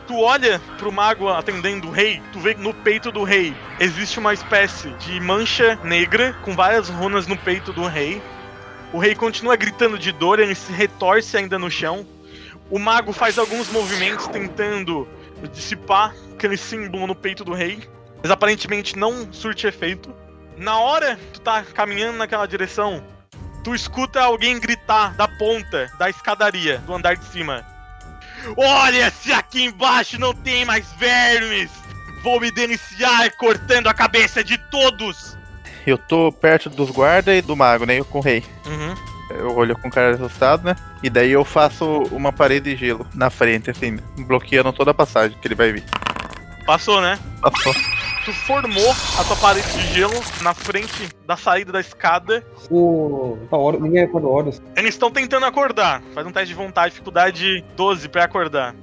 Tu olha pro mago atendendo o rei, tu vê que no peito do rei existe uma espécie de mancha negra com várias runas no peito do rei. O rei continua gritando de dor, ele se retorce ainda no chão. O mago faz alguns movimentos tentando dissipar aquele símbolo no peito do rei, mas aparentemente não surte efeito. Na hora que tu tá caminhando naquela direção, tu escuta alguém gritar da ponta da escadaria do andar de cima. Olha se aqui embaixo não tem mais vermes! Vou me deliciar cortando a cabeça de todos! Eu tô perto dos guardas e do mago, né? Eu com o rei. Uhum. Eu olho com cara assustado, né? E daí eu faço uma parede de gelo na frente, assim, bloqueando toda a passagem que ele vai vir. Passou, né? Passou. Tu formou a tua parede de gelo na frente da saída da escada. O. Tá, Horus- ninguém acorda Horus. Eles estão tentando acordar. Faz um teste de vontade, dificuldade 12 pra acordar.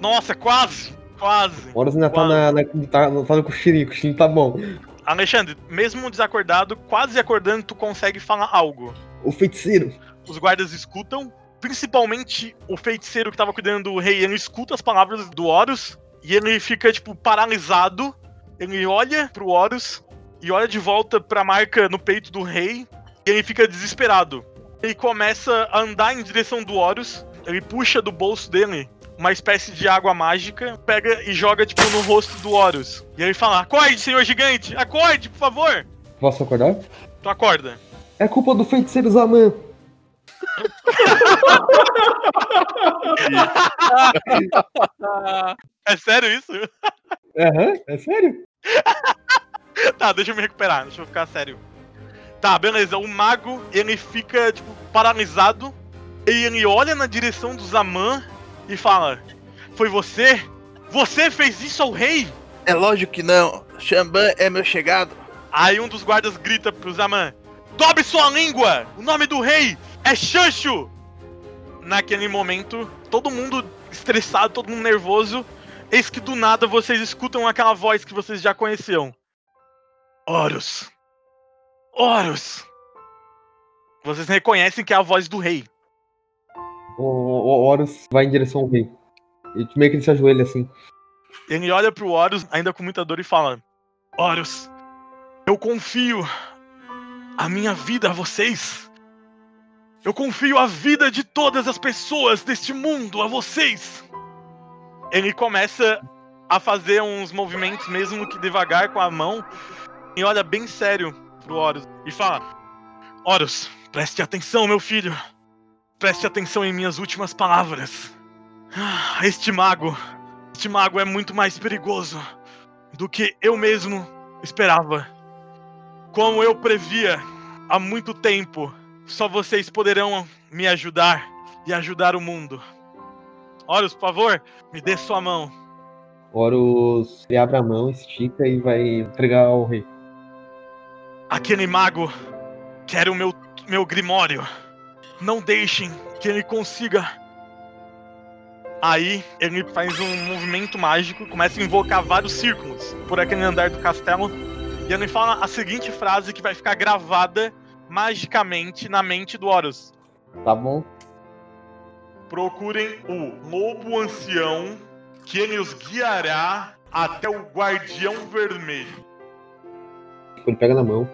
Nossa, quase! Quase! Horus ainda tá, Quase. na, na, tá, tá no cochilinho, o tá bom. Alexandre, mesmo desacordado, quase acordando, tu consegue falar algo. O feiticeiro. Os guardas escutam, principalmente o feiticeiro que tava cuidando do rei, ele escuta as palavras do Horus e ele fica, tipo, paralisado. Ele olha pro Horus e olha de volta pra marca no peito do rei e ele fica desesperado. Ele começa a andar em direção do Horus, ele puxa do bolso dele uma espécie de água mágica, pega e joga, tipo, no rosto do Horus. E ele fala: Acorde, senhor gigante! Acorde, por favor! Posso acordar? Tu acorda. É culpa do feiticeiro Zaman. É sério isso? Aham, é sério? Tá, deixa eu me recuperar, deixa eu ficar sério. Tá, beleza. O mago, ele fica, tipo, paralisado. E ele olha na direção do Zaman e fala: Foi você? Você fez isso ao rei? É lógico que não. Xamban é meu chegado. Aí um dos guardas grita pro Zaman: Dobre sua língua! O nome do rei é Xancho! Naquele momento, todo mundo estressado, todo mundo nervoso. Eis que do nada vocês escutam aquela voz que vocês já conheciam. Horus! Horus! Vocês reconhecem que é a voz do rei. O, o Horus vai em direção ao rei. E meio que ele se ajoelha assim. Ele olha pro Horus, ainda com muita dor, e fala: Horus, eu confio a minha vida a vocês. Eu confio a vida de todas as pessoas deste mundo a vocês. Ele começa a fazer uns movimentos, mesmo que devagar com a mão, e olha bem sério pro Horus e fala: Horus, preste atenção, meu filho. Preste atenção em minhas últimas palavras. Ah, Este mago, este mago é muito mais perigoso do que eu mesmo esperava. Como eu previa há muito tempo, só vocês poderão me ajudar e ajudar o mundo. Horus, por favor, me dê sua mão. Horus ele abre a mão, estica e vai entregar ao rei. Aquele mago quer o meu, meu grimório. Não deixem que ele consiga. Aí ele faz um movimento mágico, começa a invocar vários círculos por aquele andar do castelo. E ele fala a seguinte frase que vai ficar gravada magicamente na mente do Horus. Tá bom? Procurem o lobo ancião, que ele os guiará até o guardião vermelho. Ele pega na mão,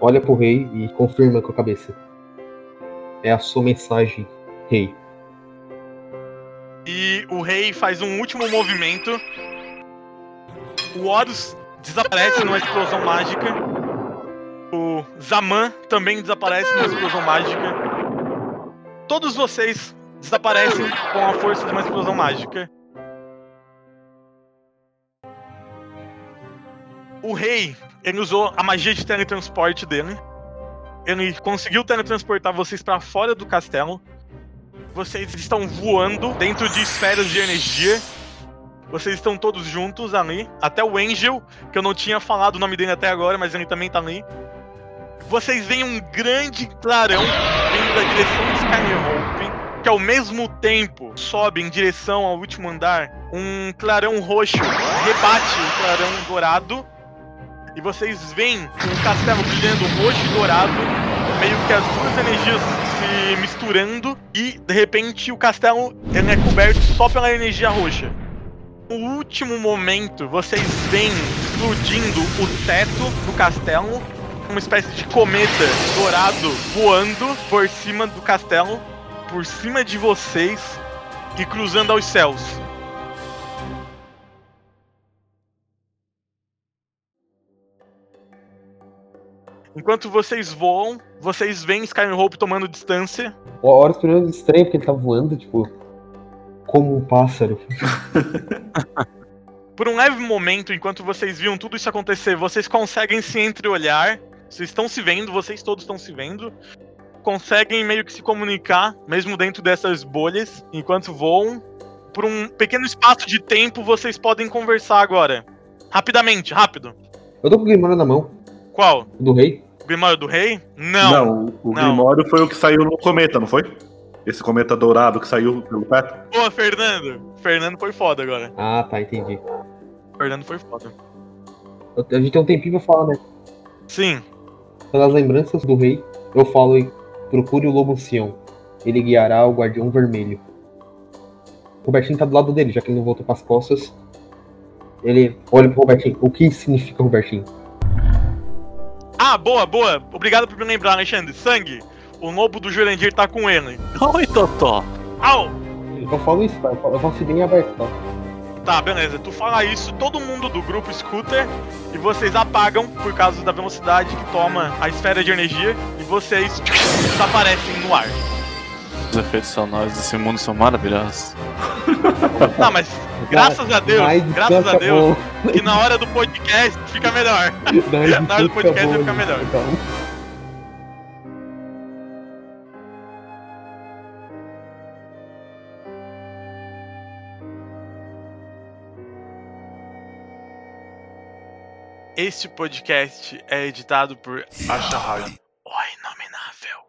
olha pro rei e confirma com a cabeça. É a sua mensagem, rei. E o rei faz um último movimento. O Horus desaparece numa explosão mágica. O Zaman também desaparece numa explosão mágica. Todos vocês desaparecem com a força de uma explosão mágica. O rei, ele usou a magia de teletransporte dele. Ele conseguiu teletransportar vocês para fora do castelo. Vocês estão voando dentro de esferas de energia. Vocês estão todos juntos ali. Até o Angel, que eu não tinha falado o nome dele até agora, mas ele também tá ali. Vocês veem um grande clarão vindo da direção de Skyhope, que ao mesmo tempo sobe em direção ao último andar. Um clarão roxo rebate o clarão dourado. E vocês veem um castelo brilhando roxo e dourado, meio que as duas energias se misturando. E de repente o castelo é coberto só pela energia roxa. No último momento, vocês veem explodindo o teto do castelo, uma espécie de cometa dourado voando por cima do castelo, por cima de vocês e cruzando aos céus. Enquanto vocês voam, vocês veem Skyhope tomando distância. O Horus primeiro estranho porque ele tá voando, tipo, como um pássaro. Por um leve momento, enquanto vocês viam tudo isso acontecer, vocês conseguem se entreolhar. Vocês estão se vendo, vocês todos estão se vendo. Conseguem meio que se comunicar, mesmo dentro dessas bolhas, enquanto voam. Por um pequeno espaço de tempo, vocês podem conversar agora. Rapidamente, rápido. Eu tô com o Grimório na mão, Qual? o do rei. O Grimório do Rei? Não. Não, o não. Grimório foi o que saiu no cometa, não foi? Esse cometa dourado que saiu pelo teto? Pô, Fernando. Fernando foi foda agora. Ah, tá, entendi. Fernando foi foda. A gente tem um tempinho pra falar, né? Sim. Pelas lembranças do rei, eu falo e procure o lobo ancião. Ele guiará o guardião vermelho. O Robertinho tá do lado dele, já que ele não voltou pras costas. Ele olha pro Robertinho. O que significa Robertinho? Ah, boa, boa. Obrigado por me lembrar, Alexandre. Sangue. O lobo do Jurandir tá com ele. Oi, Totó. Au! Eu falo isso, tá? Eu falo- assim bem aberto, tá? Tá, beleza. Tu fala isso, todo mundo do grupo escuta e vocês apagam por causa da velocidade que toma a esfera de energia vocês desaparecem no ar. Os efeitos sonoros desse mundo são maravilhosos. Tá, mas graças a Deus, Mais graças a Deus, que na hora do podcast fica melhor. Na hora do podcast ficar melhor. então. Este podcast é editado por Ashahari, o Inominável.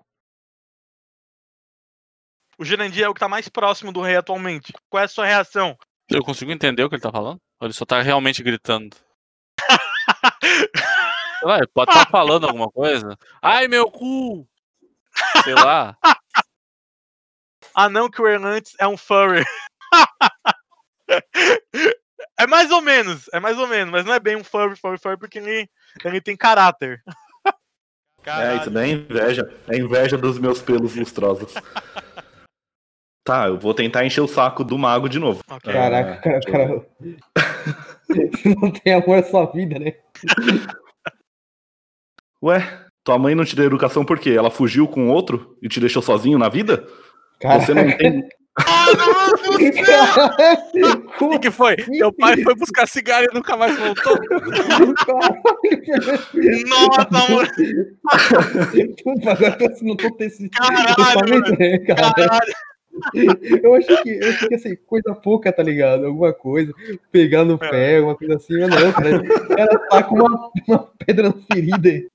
O Jurandir é o que tá mais próximo do rei atualmente. Qual é a sua reação? Eu consigo entender o que ele tá falando? Ou ele só tá realmente gritando? Sei lá, ele pode estar falando alguma coisa. Ai, meu cu! Sei lá. Ah, não, que o Erlantes é um furry. é mais ou menos, é mais ou menos, mas não é bem um furry, furry, furry, porque ele, ele tem caráter. É, isso daí é inveja. É inveja dos meus pelos lustrosos. Tá, eu vou tentar encher o saco do mago de novo. Ok. Caraca, cara, cara. não tem amor à sua vida, né? Ué, tua mãe não te deu educação por quê? Ela fugiu com outro e te deixou sozinho na vida? Cara, Você não tem. O que, que foi? Teu pai foi buscar cigarro e nunca mais voltou? Nossa, amor. Puta, agora eu tô- não tô tendo esse Caralho, pensamento, né, cara? Caralho. Eu achei que, eu achei que assim, coisa pouca, tá ligado? Alguma coisa, pegar no É. pé, alguma coisa assim, mas não, cara. O cara tá com uma, uma pedra ferida.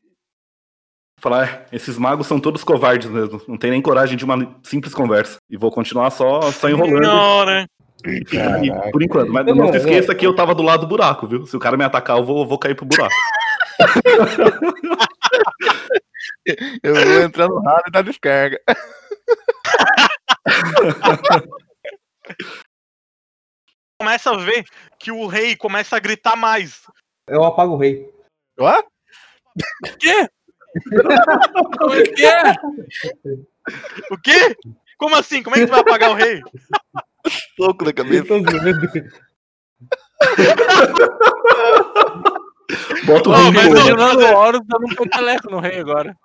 Falar, é, esses magos são todos covardes mesmo. Não tem nem coragem de uma simples conversa. E vou continuar só, só enrolando. Senhora. E- Caraca. por enquanto. Mas Não, não, não, se esqueça não. que eu tava do lado do buraco, viu? Se o cara me atacar, eu vou, vou cair pro buraco. Eu vou entrar no ralo e dar descarga. Começa a ver que o rei começa a gritar mais. Eu apago o rei. O quê? Como é que é? O quê? Como assim? Como é que tu vai apagar o rei? na Eu cabeça. Bota o Ô, rei mas no não- o Horus dando um peteleco no rei agora.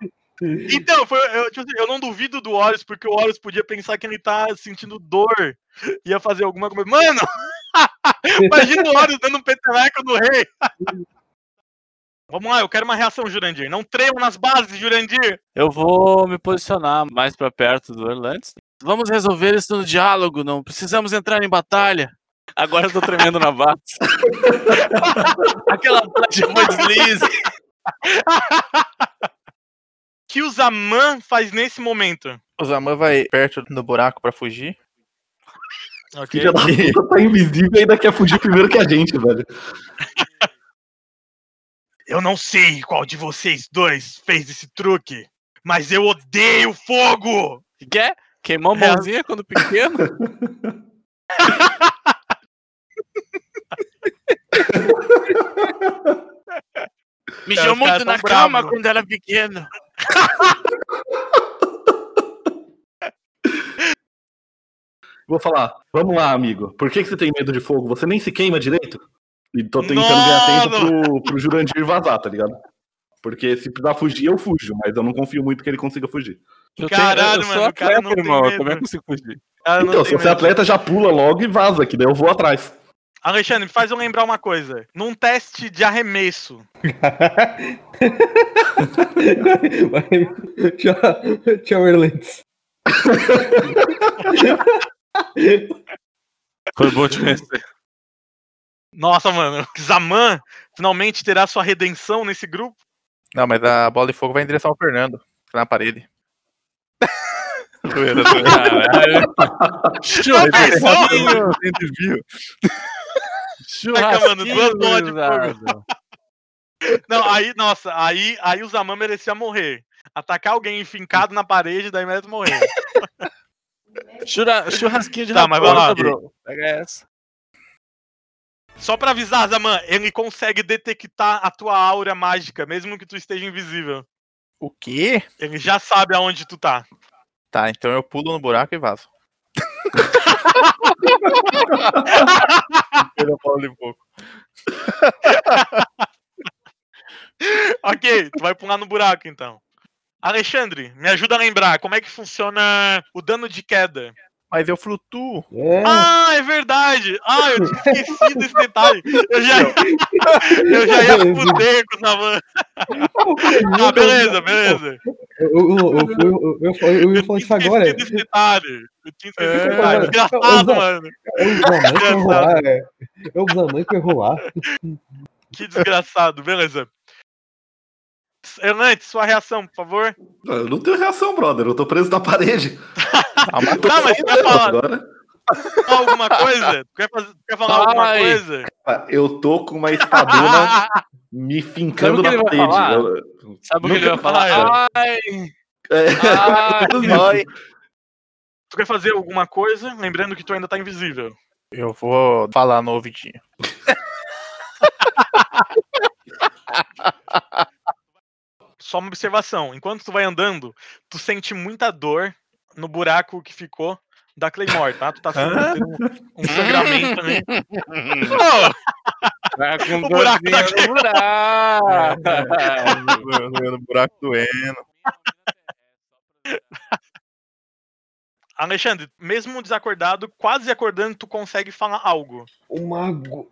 Então, foi, eu, tipo assim, eu não duvido do Horus, porque o Horus podia pensar que ele tá sentindo dor. Ia fazer alguma coisa. Mano! Imagina o Horus dando um peteleco no rei. Vamos lá, eu quero uma reação, Jurandir. Não trema nas bases, Jurandir. Eu vou me posicionar mais pra perto do Erlantes. Vamos resolver isso no diálogo, não precisamos entrar em batalha. Agora eu tô tremendo na base. Aquela de foi deslize. que o Zaman faz nesse momento? O Zaman vai perto do buraco pra fugir. Ok. Filha da puta tá invisível e ainda quer fugir primeiro que a gente, velho. Eu não sei qual de vocês dois fez esse truque, mas eu odeio fogo! Que que é? Queimou a É. mãozinha quando pequeno? Mijou muito na cama quando era pequeno. Vou falar, vamos lá, amigo. Por que, que você tem medo de fogo? Você nem se queima direito? E tô tentando ganhar tempo pro, pro Jurandir vazar, tá ligado? Porque se precisar fugir, eu fujo, mas eu não confio muito que ele consiga fugir. Eu Caralho, eu sou mano, o cara atleta, tem irmão. Eu também consigo fugir. Então, se você é atleta, já pula logo e vaza, que daí eu vou atrás. Alexandre, faz eu lembrar uma coisa. Num teste de arremesso, Tchau, tchau, Erlentes. Foi bom te conhecer. Nossa, mano, Zaman finalmente terá sua redenção nesse grupo. Não, mas a bola de fogo vai em direção ao Fernando. Tá na parede. Zoeira. Caralho. Churrasquinho. Gurizada. Não, aí, nossa, aí, aí o Zaman merecia morrer. Atacar alguém enfincado na parede, daí merece morrer. Churra- Churrasquinho de Tá, mas vai lá. bro. Pega essa. Só pra avisar, Zaman, ele consegue detectar a tua aura mágica, mesmo que tu esteja invisível. O quê? Ele já sabe aonde tu tá. Tá, então eu pulo no buraco e vazo. Pela bola de fogo. ok, tu vai pular no buraco então. Alexandre, me ajuda a lembrar como é que funciona o dano de queda. Mas eu flutuo. É, Ah, é verdade! Ah, eu tinha esquecido desse detalhe. Eu já, eu já ia fuder com o Zaman. Ah, beleza, beleza. eu, eu, eu, eu, eu, eu, eu ia falar isso tinha agora. esquecido desse detalhe. Eu tinha esquecido É, desse detalhe. Desgraçado, Zé. mano. É o Zaman que vai rolar. É, é o Zaman que vai rolar. Que desgraçado, beleza. Hernandes, sua reação, por favor. Eu não tenho reação, brother. Eu tô preso na parede. Ah, mas Tá, mas tu quer falar Agora, alguma coisa? Tu quer, fazer, quer falar alguma Ai. coisa? eu tô com uma espadona me fincando na ele vai parede. Eu- Sabe o que ele vai falar? Ai, É, ai. Ai. Tu quer fazer alguma coisa? Lembrando que tu ainda tá invisível. Eu vou falar no ouvidinho. Só uma observação. Enquanto tu vai andando, tu sente muita dor no buraco que ficou da Claymore, tá? Tu tá sentindo um, um sangramento ali. Ô, Tá com O buraco tá no buraco. no, buraco doendo. Alexandre, mesmo desacordado, quase acordando, tu consegue falar algo. O mago.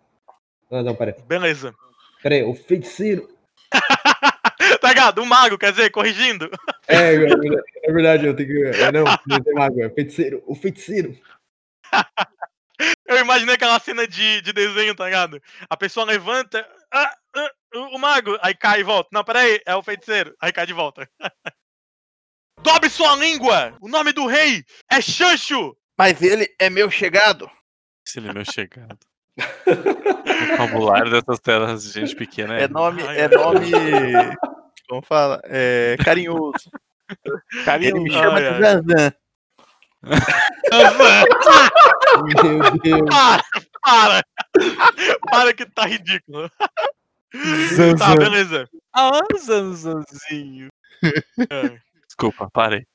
Ah, não, pera. Beleza. Pera aí, o feiticeiro. tá ligado? O mago, quer dizer, corrigindo. É, é verdade, é verdade, eu tenho que. É, não, não é mago, é feiticeiro. O feiticeiro. Eu imaginei aquela cena de, de desenho, tá ligado? A pessoa levanta, ah, ah, o, o mago, aí cai e volta. Não, peraí, é o feiticeiro. Aí cai de volta. Dobre sua língua! O nome do rei é Xancho! Mas ele é meu chegado. Se ele é meu chegado. O vocabulário dessas telas de gente pequena é. É nome. Ai, É nome. Como fala? É carinhoso. Ele me chama Ai, de ai. Zazan. Meu Deus. Para, para! Para que tá ridículo. Tá, beleza. Ah, Zanzanzinho. É. Desculpa, parei.